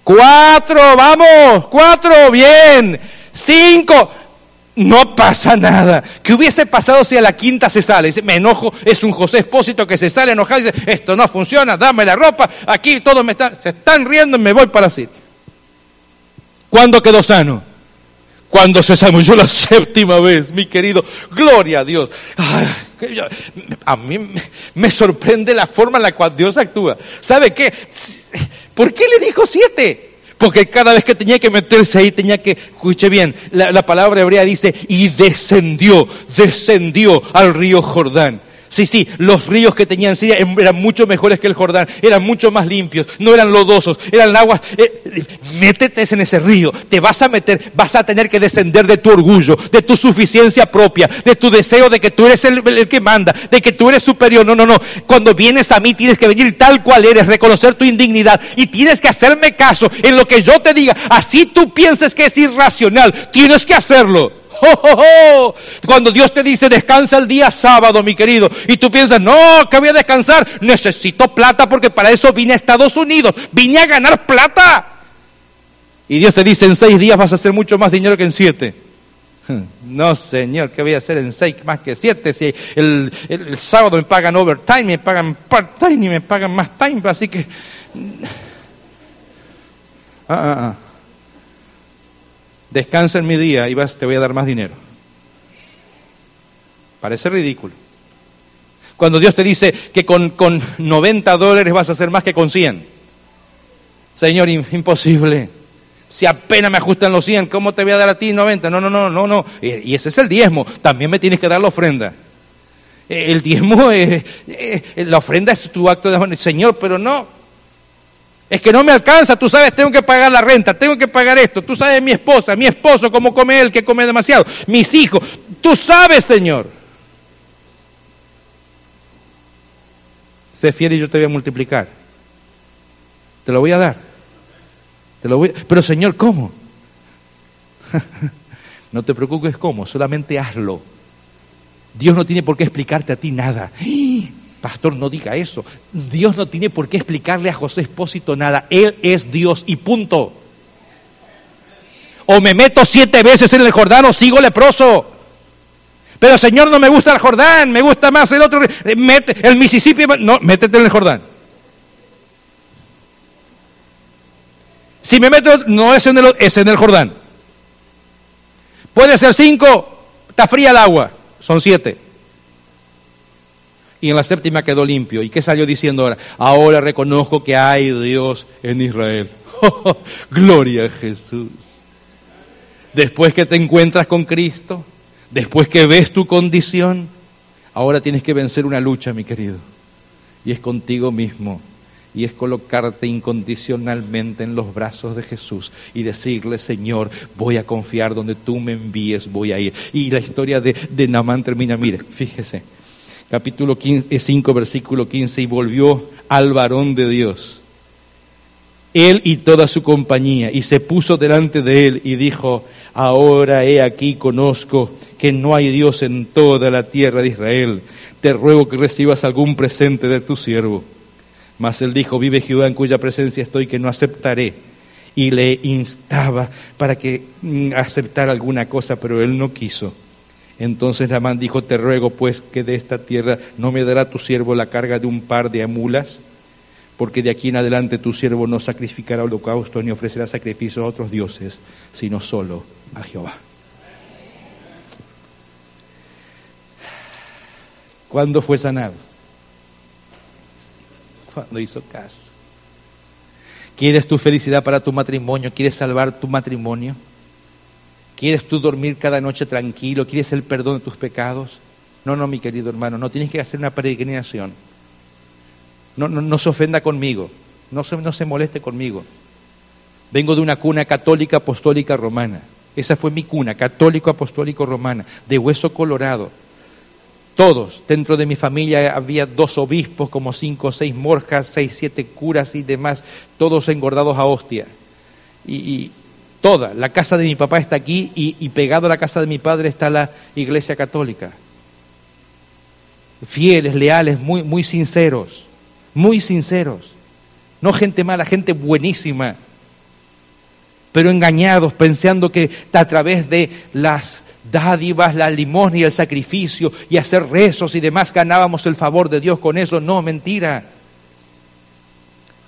Cuatro, vamos. Cuatro, bien. Cinco. No pasa nada. ¿Qué hubiese pasado si a la quinta se sale? Dice, me enojo, es un José Espósito que se sale enojado y dice, esto no funciona, dame la ropa, aquí todos me están, se están riendo y me voy para Siria. ¿Cuándo quedó sano? Cuando se yo la séptima vez, mi querido. Gloria a Dios. a mí me sorprende la forma en la cual Dios actúa. ¿Sabe qué? ¿Por qué le dijo siete? Porque cada vez que tenía que meterse ahí tenía que, escuche bien, la, la palabra hebrea dice, y descendió, descendió al río Jordán. Sí, sí, los ríos que tenían Siria eran mucho mejores que el Jordán, eran mucho más limpios, no eran lodosos, eran aguas. Eh, métete en ese río, te vas a meter, vas a tener que descender de tu orgullo, de tu suficiencia propia, de tu deseo de que tú eres el, el que manda, de que tú eres superior. No, no, no. Cuando vienes a mí tienes que venir tal cual eres, reconocer tu indignidad y tienes que hacerme caso en lo que yo te diga. Así tú pienses que es irracional, tienes que hacerlo. Cuando Dios te dice descansa el día sábado, mi querido, y tú piensas, no, que voy a descansar, necesito plata porque para eso vine a Estados Unidos, vine a ganar plata. Y Dios te dice, en seis días vas a hacer mucho más dinero que en siete. No, Señor, ¿qué voy a hacer en seis más que siete? Si el, sábado me pagan overtime, me pagan part-time y me pagan más time, así que... Ah, ah, ah descansa en mi día y vas, te voy a dar más dinero. Parece ridículo. Cuando Dios te dice que con, con 90 dólares vas a hacer más que con 100. Señor, imposible. Si apenas me ajustan los 100, ¿cómo te voy a dar a ti 90? No, no, no, no, no. Y ese es el diezmo. También me tienes que dar la ofrenda. El diezmo, es, la ofrenda es tu acto de... Señor, pero no, es que no me alcanza, tú sabes, tengo que pagar la renta, tengo que pagar esto, tú sabes mi esposa, mi esposo, cómo come él, que come demasiado, mis hijos, tú sabes, Señor. Sé fiel y yo te voy a multiplicar. Te lo voy a dar. Te lo voy Pero Señor, ¿cómo? no te preocupes cómo, solamente hazlo. Dios no tiene por qué explicarte a ti nada. Pastor, no diga eso. Dios no tiene por qué explicarle a José Espósito nada. Él es Dios y punto. O me meto siete veces en el Jordán o sigo leproso. Pero Señor, no me gusta el Jordán, me gusta más el otro. el Mississippi. No, métete en el Jordán. Si me meto, no es en el, es en el Jordán. Puede ser cinco, está fría el agua, son siete y en la séptima quedó limpio. ¿Y qué salió diciendo ahora? Ahora reconozco que hay Dios en Israel. Gloria a Jesús. Después que te encuentras con Cristo, después que ves tu condición, ahora tienes que vencer una lucha, mi querido. Y es contigo mismo. Y es colocarte incondicionalmente en los brazos de Jesús y decirle, Señor, voy a confiar donde tú me envíes, voy a ir. Y la historia de, de Namán termina, mire, fíjese, capítulo 5, eh, versículo 15, y volvió al varón de Dios, él y toda su compañía, y se puso delante de él y dijo, ahora he aquí conozco que no hay Dios en toda la tierra de Israel, te ruego que recibas algún presente de tu siervo. Mas él dijo, vive Jehová en cuya presencia estoy, que no aceptaré. Y le instaba para que mm, aceptara alguna cosa, pero él no quiso. Entonces Namán dijo, te ruego pues que de esta tierra no me dará tu siervo la carga de un par de amulas, porque de aquí en adelante tu siervo no sacrificará holocausto ni ofrecerá sacrificio a otros dioses, sino solo a Jehová. ¿Cuándo fue sanado? Cuando hizo caso. ¿Quieres tu felicidad para tu matrimonio? ¿Quieres salvar tu matrimonio? ¿Quieres tú dormir cada noche tranquilo? ¿Quieres el perdón de tus pecados? No, no, mi querido hermano, no tienes que hacer una peregrinación. No, no, se ofenda conmigo, no se, no se moleste conmigo. Vengo de una cuna católica apostólica romana. Esa fue mi cuna, católico apostólico romana, de hueso colorado. Todos, dentro de mi familia había dos obispos, como cinco o seis morjas, seis, siete curas y demás, todos engordados a hostia. y, Toda. La casa de mi papá está aquí y, pegado a la casa de mi padre está la iglesia católica. Fieles, leales, muy, muy sinceros. Muy sinceros. No gente mala, gente buenísima. pero engañados, pensando que a través de las dádivas, la limosna y el sacrificio y hacer rezos y demás ganábamos el favor de Dios con eso. No, mentira.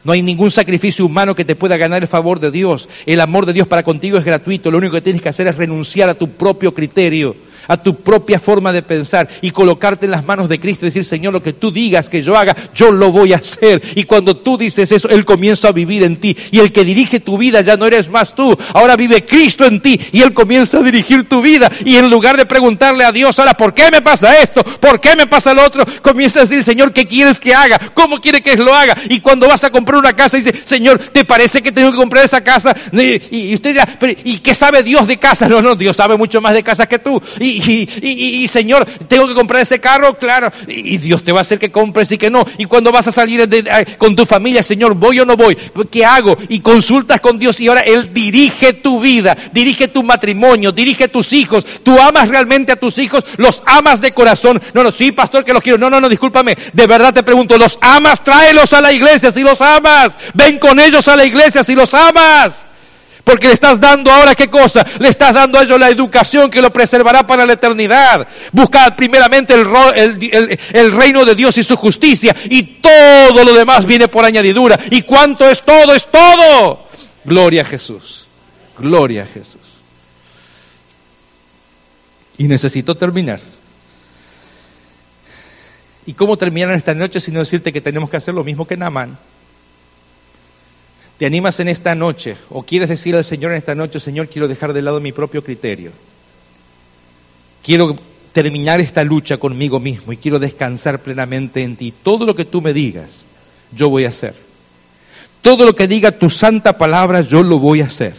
No hay ningún sacrificio humano que te pueda ganar el favor de Dios. El amor de Dios para contigo es gratuito. Lo único que tienes que hacer es renunciar a tu propio criterio a tu propia forma de pensar y colocarte en las manos de Cristo y decir, Señor, lo que tú digas que yo haga, yo lo voy a hacer. Y cuando tú dices eso, Él comienza a vivir en ti. Y el que dirige tu vida ya no eres más tú, ahora vive Cristo en ti y Él comienza a dirigir tu vida. Y en lugar de preguntarle a Dios, ahora, ¿por qué me pasa esto? ¿Por qué me pasa lo otro? Comienza a decir, Señor, ¿qué quieres que haga? ¿Cómo quiere que lo haga? Y cuando vas a comprar una casa, dice, Señor, ¿te parece que tengo que comprar esa casa? Y, usted dirá, ¿y qué sabe Dios de casa? No, no, Dios sabe mucho más de casas que tú. y, y, Señor, tengo que comprar ese carro, claro, y, Dios te va a hacer que compres y que no. Y cuando vas a salir con tu familia, Señor, ¿voy o no voy? ¿Qué hago? Y consultas con Dios y ahora Él dirige tu vida, dirige tu matrimonio, dirige tus hijos. Tú amas realmente a tus hijos, los amas de corazón. No, no, sí, pastor, que los quiero. No, no, no, discúlpame. De verdad te pregunto, ¿los amas? Tráelos a la iglesia si los amas. Ven con ellos a la iglesia si los amas. Porque le estás dando ahora qué cosa? Le estás dando a ellos la educación que lo preservará para la eternidad. Buscad primeramente el, reino de Dios y su justicia y todo lo demás viene por añadidura. ¿Y cuánto es todo? Es todo. Gloria a Jesús. Gloria a Jesús. Y necesito terminar. ¿Y cómo terminar esta noche sino decirte que tenemos que hacer lo mismo que Namán? ¿Te animas en esta noche o quieres decir al Señor en esta noche, Señor, quiero dejar de lado mi propio criterio? Quiero terminar esta lucha conmigo mismo y quiero descansar plenamente en ti. Todo lo que tú me digas, yo voy a hacer. Todo lo que diga tu santa palabra, yo lo voy a hacer.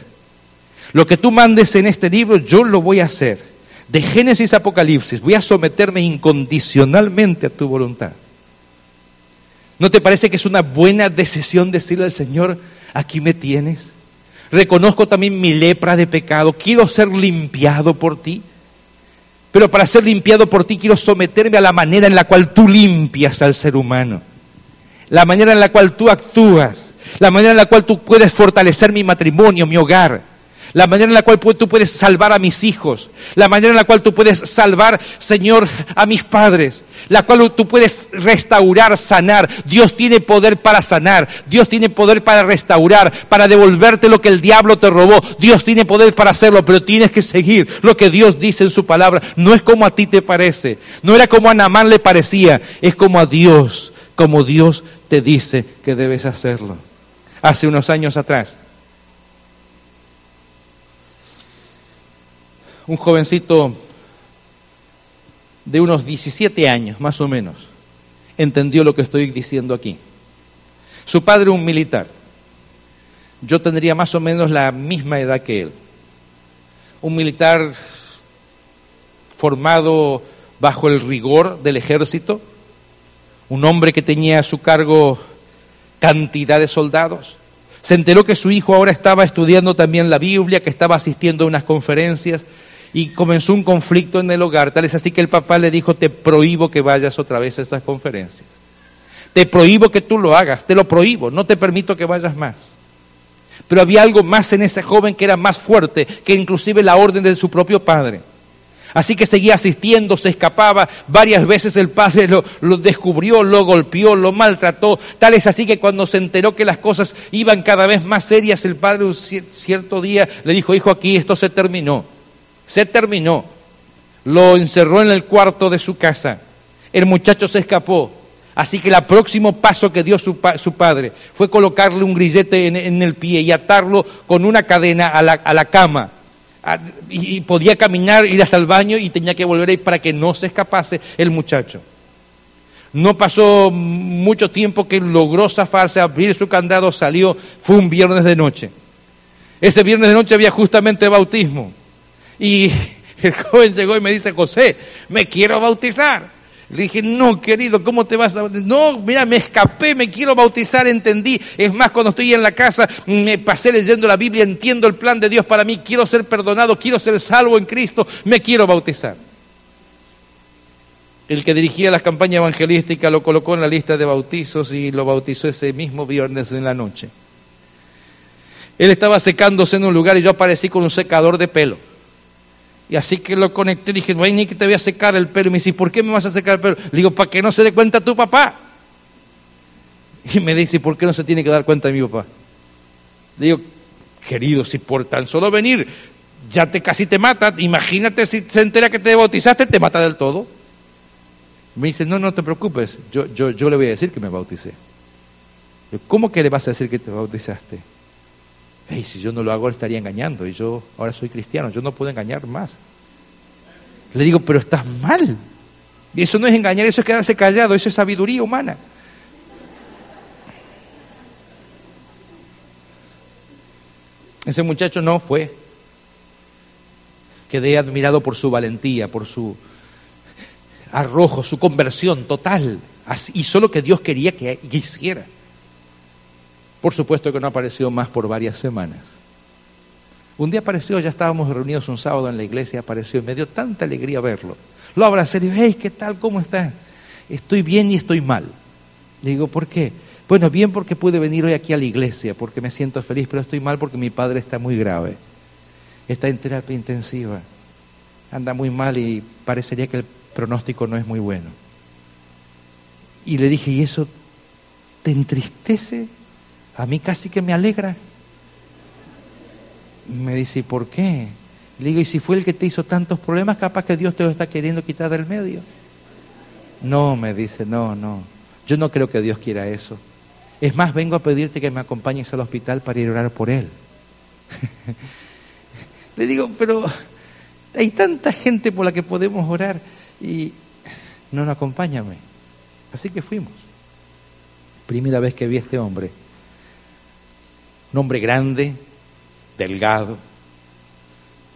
Lo que tú mandes en este libro, yo lo voy a hacer. De Génesis a Apocalipsis, voy a someterme incondicionalmente a tu voluntad. ¿No te parece que es una buena decisión decirle al Señor, aquí me tienes? Reconozco también mi lepra de pecado, quiero ser limpiado por ti. Pero para ser limpiado por ti quiero someterme a la manera en la cual tú limpias al ser humano. La manera en la cual tú actúas. La manera en la cual tú puedes fortalecer mi matrimonio, mi hogar la manera en la cual tú puedes salvar a mis hijos, la manera en la cual tú puedes salvar, Señor, a mis padres, la cual tú puedes restaurar, sanar. Dios tiene poder para sanar, Dios tiene poder para restaurar, para devolverte lo que el diablo te robó. Dios tiene poder para hacerlo, pero tienes que seguir lo que Dios dice en su palabra. No es como a ti te parece, no era como a Namán le parecía, es como a Dios, como Dios te dice que debes hacerlo. Hace unos años atrás, un jovencito de unos 17 años, más o menos, entendió lo que estoy diciendo aquí. Su padre un militar. Yo tendría más o menos la misma edad que él. Un militar formado bajo el rigor del ejército, un hombre que tenía a su cargo cantidad de soldados. Se enteró que su hijo ahora estaba estudiando también la Biblia, que estaba asistiendo a unas conferencias, y comenzó un conflicto en el hogar, tal es así que el papá le dijo, te prohíbo que vayas otra vez a estas conferencias. Te prohíbo que tú lo hagas, te lo prohíbo, no te permito que vayas más. Pero había algo más en ese joven que era más fuerte que inclusive la orden de su propio padre. Así que seguía asistiendo, se escapaba. Varias veces el padre lo, lo, descubrió, lo golpeó, lo maltrató. Tal es así que cuando se enteró que las cosas iban cada vez más serias, el padre un cierto día le dijo, hijo, aquí esto se terminó. Se terminó. Lo encerró en el cuarto de su casa. El muchacho se escapó. Así que el próximo paso que dio su, padre fue colocarle un grillete en, el pie y atarlo con una cadena a la, cama. y, podía caminar, ir hasta el baño y tenía que volver ahí para que no se escapase el muchacho. No pasó mucho tiempo que logró zafarse, abrir su candado, salió, fue un viernes de noche. Ese viernes de noche había justamente bautismo. Y el joven llegó y me dice, José, me quiero bautizar. Le dije, no, querido, ¿cómo te vas a? No, mira, me escapé, me quiero bautizar, entendí. Es más, cuando estoy en la casa, me pasé leyendo la Biblia, entiendo el plan de Dios para mí, quiero ser perdonado, quiero ser salvo en Cristo, me quiero bautizar. El que dirigía la campaña evangelística lo colocó en la lista de bautizos y lo bautizó ese mismo viernes en la noche. Él estaba secándose en un lugar y yo aparecí con un secador de pelo. Y así que lo conecté y dije, hay ni que te voy a secar el pelo. Y me dice, ¿por qué me vas a secar el pelo? Le digo, para que no se dé cuenta tu papá. Y me dice, ¿por qué no se tiene que dar cuenta de mi papá? Le digo, querido, si por tan solo venir ya te casi te mata, imagínate si se entera que te bautizaste, te mata del todo. Me dice, no, no te preocupes, yo, yo, yo le voy a decir que me bauticé. ¿Cómo que le vas a decir que te bautizaste? Si yo no lo hago, estaría engañando. Y yo ahora soy cristiano, yo no puedo engañar más. Le digo, pero estás mal. Y eso no es engañar, eso es quedarse callado, eso es sabiduría humana. Ese muchacho no fue. Quedé admirado por su valentía, por su arrojo, su conversión total. y solo que Dios quería que hiciera. Por supuesto que no apareció más por varias semanas. Un día apareció, ya estábamos reunidos un sábado en la iglesia, apareció y me dio tanta alegría verlo. Lo abracé y dije, hey, ¿qué tal? ¿Cómo estás? Estoy bien y estoy mal. Le digo, ¿por qué? Bueno, bien porque pude venir hoy aquí a la iglesia, porque me siento feliz, pero estoy mal porque mi padre está muy grave. Está en terapia intensiva. Anda muy mal y parecería que el pronóstico no es muy bueno. Y le dije, ¿y eso te entristece? A mí casi que me alegra. me dice, ¿y por qué? Le digo, ¿y si fue el que te hizo tantos problemas, capaz que Dios te lo está queriendo quitar del medio? No, me dice, no, no. Yo no creo que Dios quiera eso. Es más, vengo a pedirte que me acompañes al hospital para ir a orar por él. Le digo, pero hay tanta gente por la que podemos orar y no, no, acompáñame. Así que fuimos. Primera vez que vi a este hombre un hombre grande, delgado,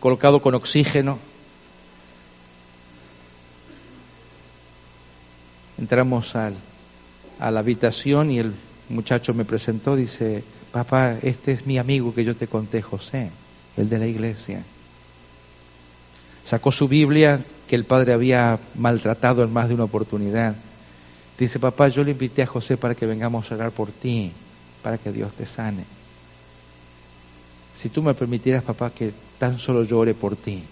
colocado con oxígeno. Entramos al, a la habitación y el muchacho me presentó, dice, papá, este es mi amigo que yo te conté, José, el de la iglesia. Sacó su Biblia que el padre había maltratado en más de una oportunidad. Dice, papá, yo le invité a José para que vengamos a orar por ti, para que Dios te sane si tú me permitieras, papá, que tan solo llore por ti.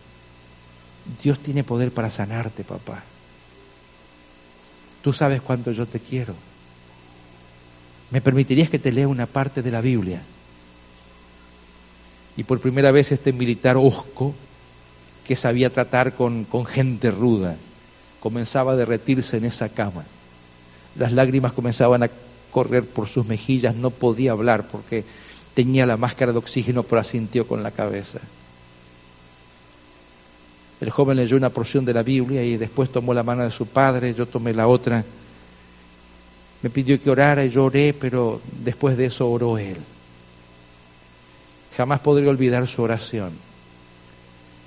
Dios tiene poder para sanarte, papá. Tú sabes cuánto yo te quiero. ¿Me permitirías que te lea una parte de la Biblia? Y por primera vez este militar osco, que sabía tratar con, con gente ruda, comenzaba a derretirse en esa cama. Las lágrimas comenzaban a correr por sus mejillas, no podía hablar porque tenía la máscara de oxígeno, pero asintió con la cabeza. El joven leyó una porción de la Biblia y después tomó la mano de su padre, yo tomé la otra. Me pidió que orara y yo oré, pero después de eso oró él. Jamás podré olvidar su oración.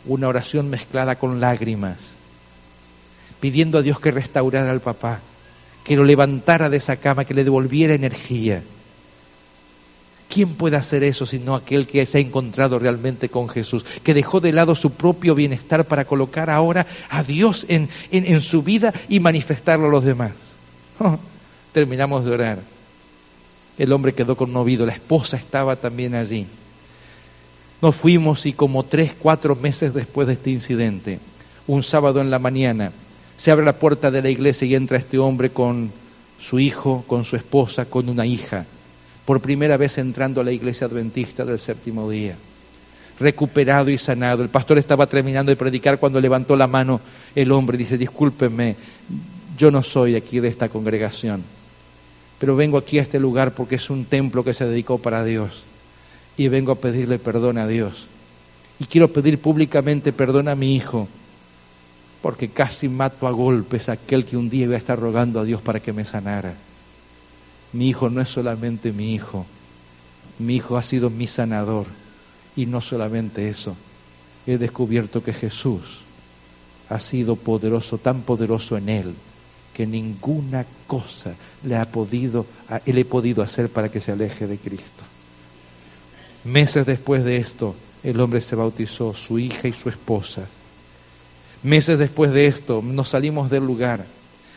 Una oración mezclada con lágrimas, pidiendo a Dios que restaurara al papá, que lo levantara de esa cama, que le devolviera energía ¿Quién puede hacer eso sino aquel que se ha encontrado realmente con Jesús, que dejó de lado su propio bienestar para colocar ahora a Dios en, su vida y manifestarlo a los demás? Oh, terminamos de orar. El hombre quedó conmovido, la esposa estaba también allí. Nos fuimos y como tres, cuatro meses después de este incidente, un sábado en la mañana, se abre la puerta de la iglesia y entra este hombre con su hijo, con su esposa, con una hija por primera vez entrando a la iglesia adventista del séptimo día, recuperado y sanado. El pastor estaba terminando de predicar cuando levantó la mano el hombre y dice, discúlpeme, yo no soy aquí de esta congregación, pero vengo aquí a este lugar porque es un templo que se dedicó para Dios y vengo a pedirle perdón a Dios. Y quiero pedir públicamente perdón a mi hijo, porque casi mato a golpes a aquel que un día iba a estar rogando a Dios para que me sanara mi hijo no es solamente mi hijo, mi hijo ha sido mi sanador. Y no solamente eso, he descubierto que Jesús ha sido poderoso, tan poderoso en él, que ninguna cosa le ha podido, él he podido hacer para que se aleje de Cristo. Meses después de esto, el hombre se bautizó, su hija y su esposa. Meses después de esto, nos salimos del lugar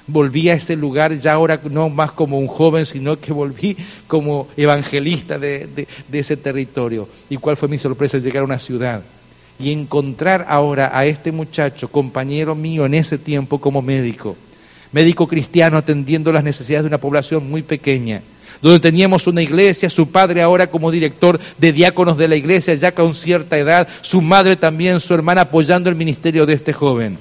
volví a ese lugar ya ahora no más como un joven, sino que volví como evangelista de, ese territorio. ¿Y cuál fue mi sorpresa? Llegar a una ciudad y encontrar ahora a este muchacho, compañero mío en ese tiempo como médico, médico cristiano atendiendo las necesidades de una población muy pequeña, donde teníamos una iglesia, su padre ahora como director de diáconos de la iglesia, ya con cierta edad, su madre también, su hermana apoyando el ministerio de este joven.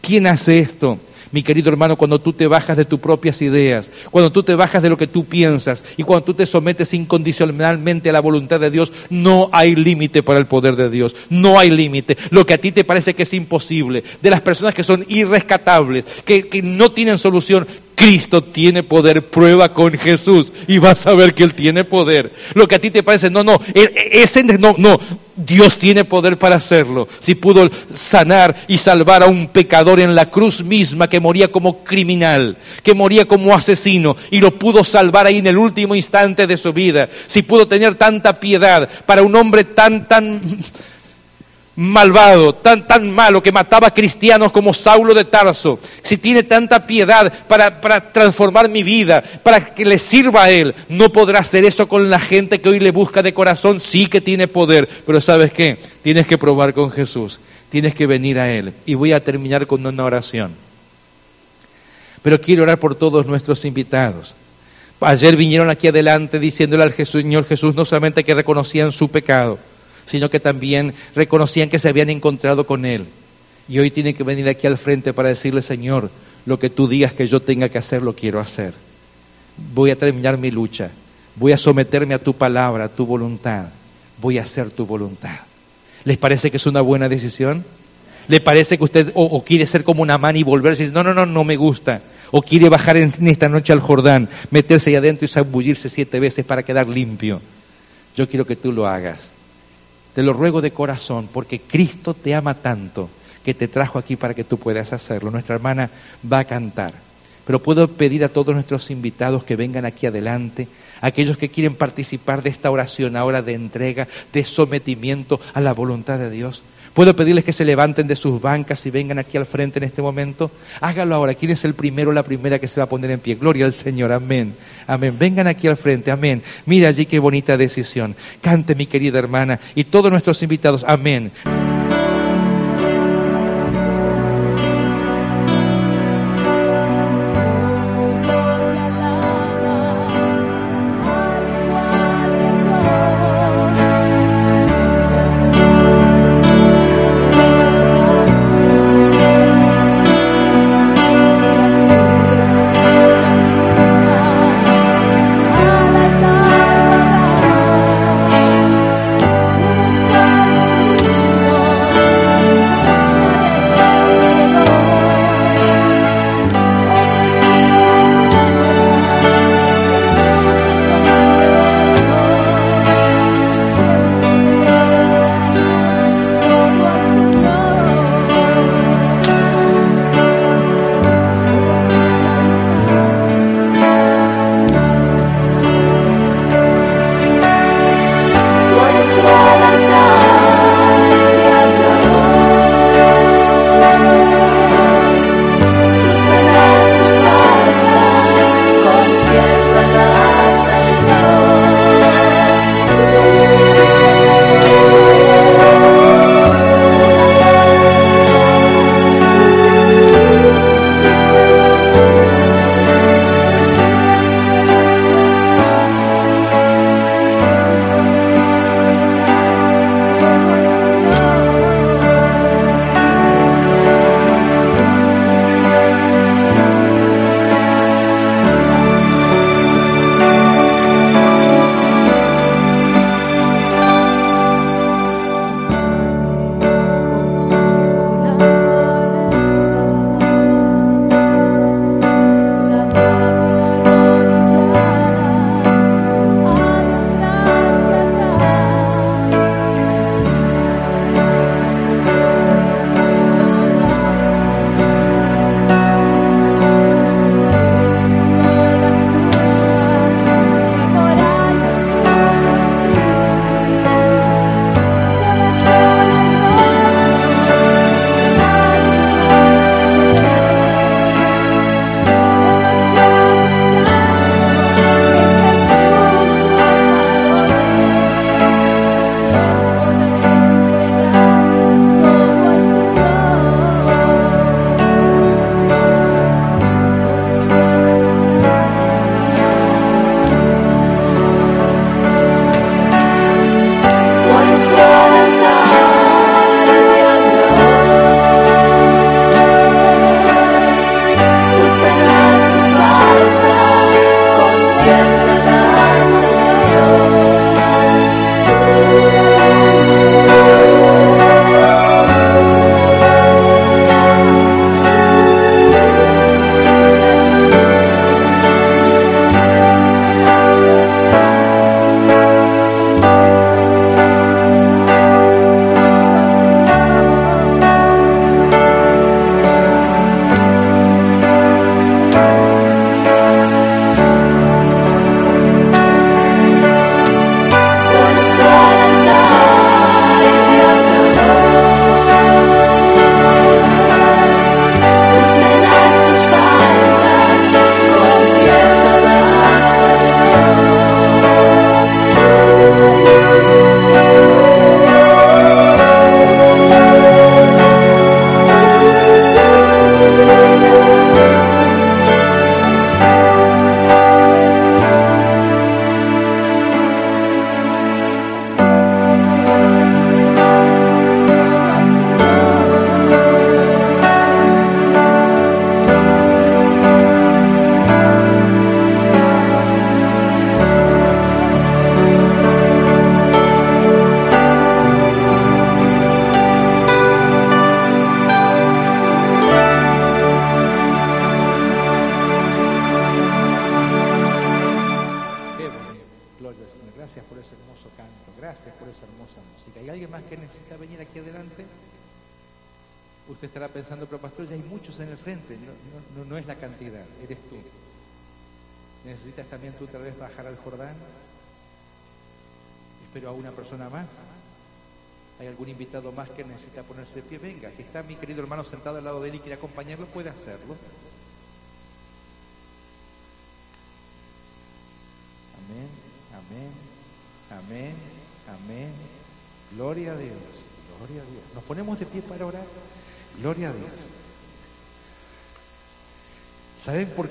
¿Quién hace esto? Mi querido hermano, cuando tú te bajas de tus propias ideas, cuando tú te bajas de lo que tú piensas y cuando tú te sometes incondicionalmente a la voluntad de Dios, no hay límite para el poder de Dios. No hay límite. Lo que a ti te parece que es imposible, de las personas que son irrescatables, que, que no tienen solución, Cristo tiene poder, prueba con Jesús y vas a ver que Él tiene poder. Lo que a ti te parece, no, no, e, e, ese no, no, Dios tiene poder para hacerlo. Si pudo sanar y salvar a un pecador en la cruz misma que moría como criminal, que moría como asesino y lo pudo salvar ahí en el último instante de su vida. Si pudo tener tanta piedad para un hombre tan, tan malvado, tan, tan malo, que mataba cristianos como Saulo de Tarso, si tiene tanta piedad para, para transformar mi vida, para que le sirva a Él, ¿no podrá hacer eso con la gente que hoy le busca de corazón? Sí que tiene poder, pero ¿sabes qué? Tienes que probar con Jesús, tienes que venir a Él. Y voy a terminar con una oración. Pero quiero orar por todos nuestros invitados. Ayer vinieron aquí adelante diciéndole al Señor Jesús no solamente que reconocían su pecado, sino que también reconocían que se habían encontrado con Él. Y hoy tienen que venir aquí al frente para decirle, Señor, lo que tú digas que yo tenga que hacer, lo quiero hacer. Voy a terminar mi lucha. Voy a someterme a tu palabra, a tu voluntad. Voy a hacer tu voluntad. ¿Les parece que es una buena decisión? ¿Le parece que usted o, quiere ser como una mano y volverse y decir, no, no, no, no me gusta? ¿O quiere bajar en, esta noche al Jordán, meterse ahí adentro y zambullirse siete veces para quedar limpio? Yo quiero que tú lo hagas. Te lo ruego de corazón, porque Cristo te ama tanto que te trajo aquí para que tú puedas hacerlo. Nuestra hermana va a cantar. Pero puedo pedir a todos nuestros invitados que vengan aquí adelante, aquellos que quieren participar de esta oración ahora de entrega, de sometimiento a la voluntad de Dios. Puedo pedirles que se levanten de sus bancas y vengan aquí al frente en este momento. Hágalo ahora. ¿Quién es el primero o la primera que se va a poner en pie? Gloria al Señor. Amén. Amén. Vengan aquí al frente. Amén. Mira allí qué bonita decisión. Cante mi querida hermana y todos nuestros invitados. Amén.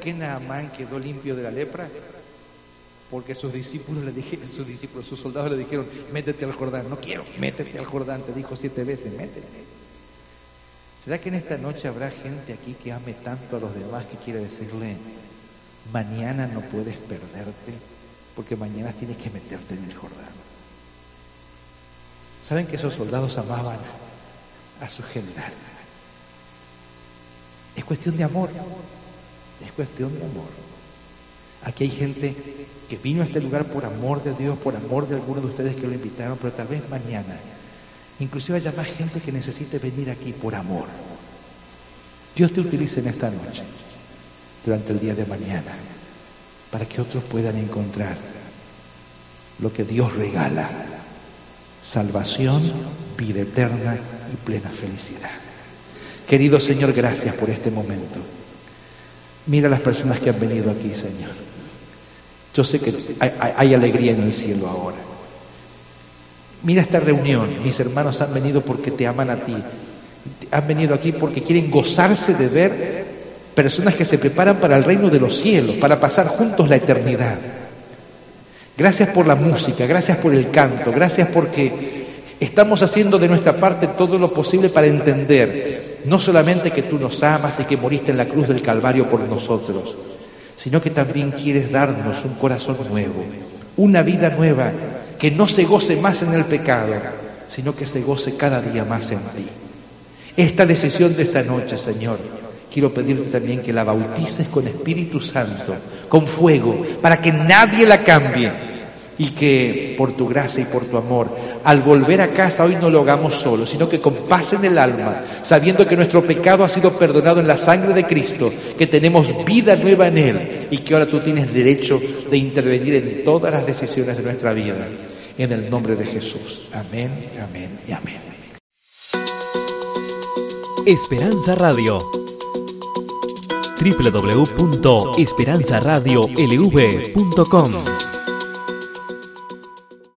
Qué Naamán quedó limpio de la lepra? Porque sus discípulos le dijeron, sus discípulos, sus soldados le dijeron, métete al Jordán. No quiero, métete al Jordán. Te dijo siete veces, métete. ¿Será que en esta noche habrá gente aquí que ame tanto a los demás que quiere decirle, mañana no puedes perderte, porque mañana tienes que meterte en el Jordán? ¿Saben que esos soldados amaban a su general? Es cuestión de amor. Es cuestión de amor. Aquí hay gente que vino a este lugar por amor de Dios, por amor de algunos de ustedes que lo invitaron, pero tal vez mañana. Inclusive haya más gente que necesite venir aquí por amor. Dios te utilice en esta noche, durante el día de mañana, para que otros puedan encontrar lo que Dios regala. Salvación, vida eterna y plena felicidad. Querido Señor, gracias por este momento. Mira las personas que han venido aquí, Señor. Yo sé que hay, alegría en el cielo ahora. Mira esta reunión. Mis hermanos han venido porque te aman a ti. Han venido aquí porque quieren gozarse de ver personas que se preparan para el reino de los cielos, para pasar juntos la eternidad. Gracias por la música, gracias por el canto, gracias porque estamos haciendo de nuestra parte todo lo posible para entender no solamente que tú nos amas y que moriste en la cruz del Calvario por nosotros, sino que también quieres darnos un corazón nuevo, una vida nueva, que no se goce más en el pecado, sino que se goce cada día más en ti. Esta decisión de esta noche, Señor, quiero pedirte también que la bautices con Espíritu Santo, con fuego, para que nadie la cambie y que por tu gracia y por tu amor, al volver a casa hoy no lo hagamos solo, sino que con paz en el alma, sabiendo que nuestro pecado ha sido perdonado en la sangre de Cristo, que tenemos vida nueva en Él y que ahora tú tienes derecho de intervenir en todas las decisiones de nuestra vida. En el nombre de Jesús. Amén, amén y amén. Esperanza Radio www.esperanzaradiolv.com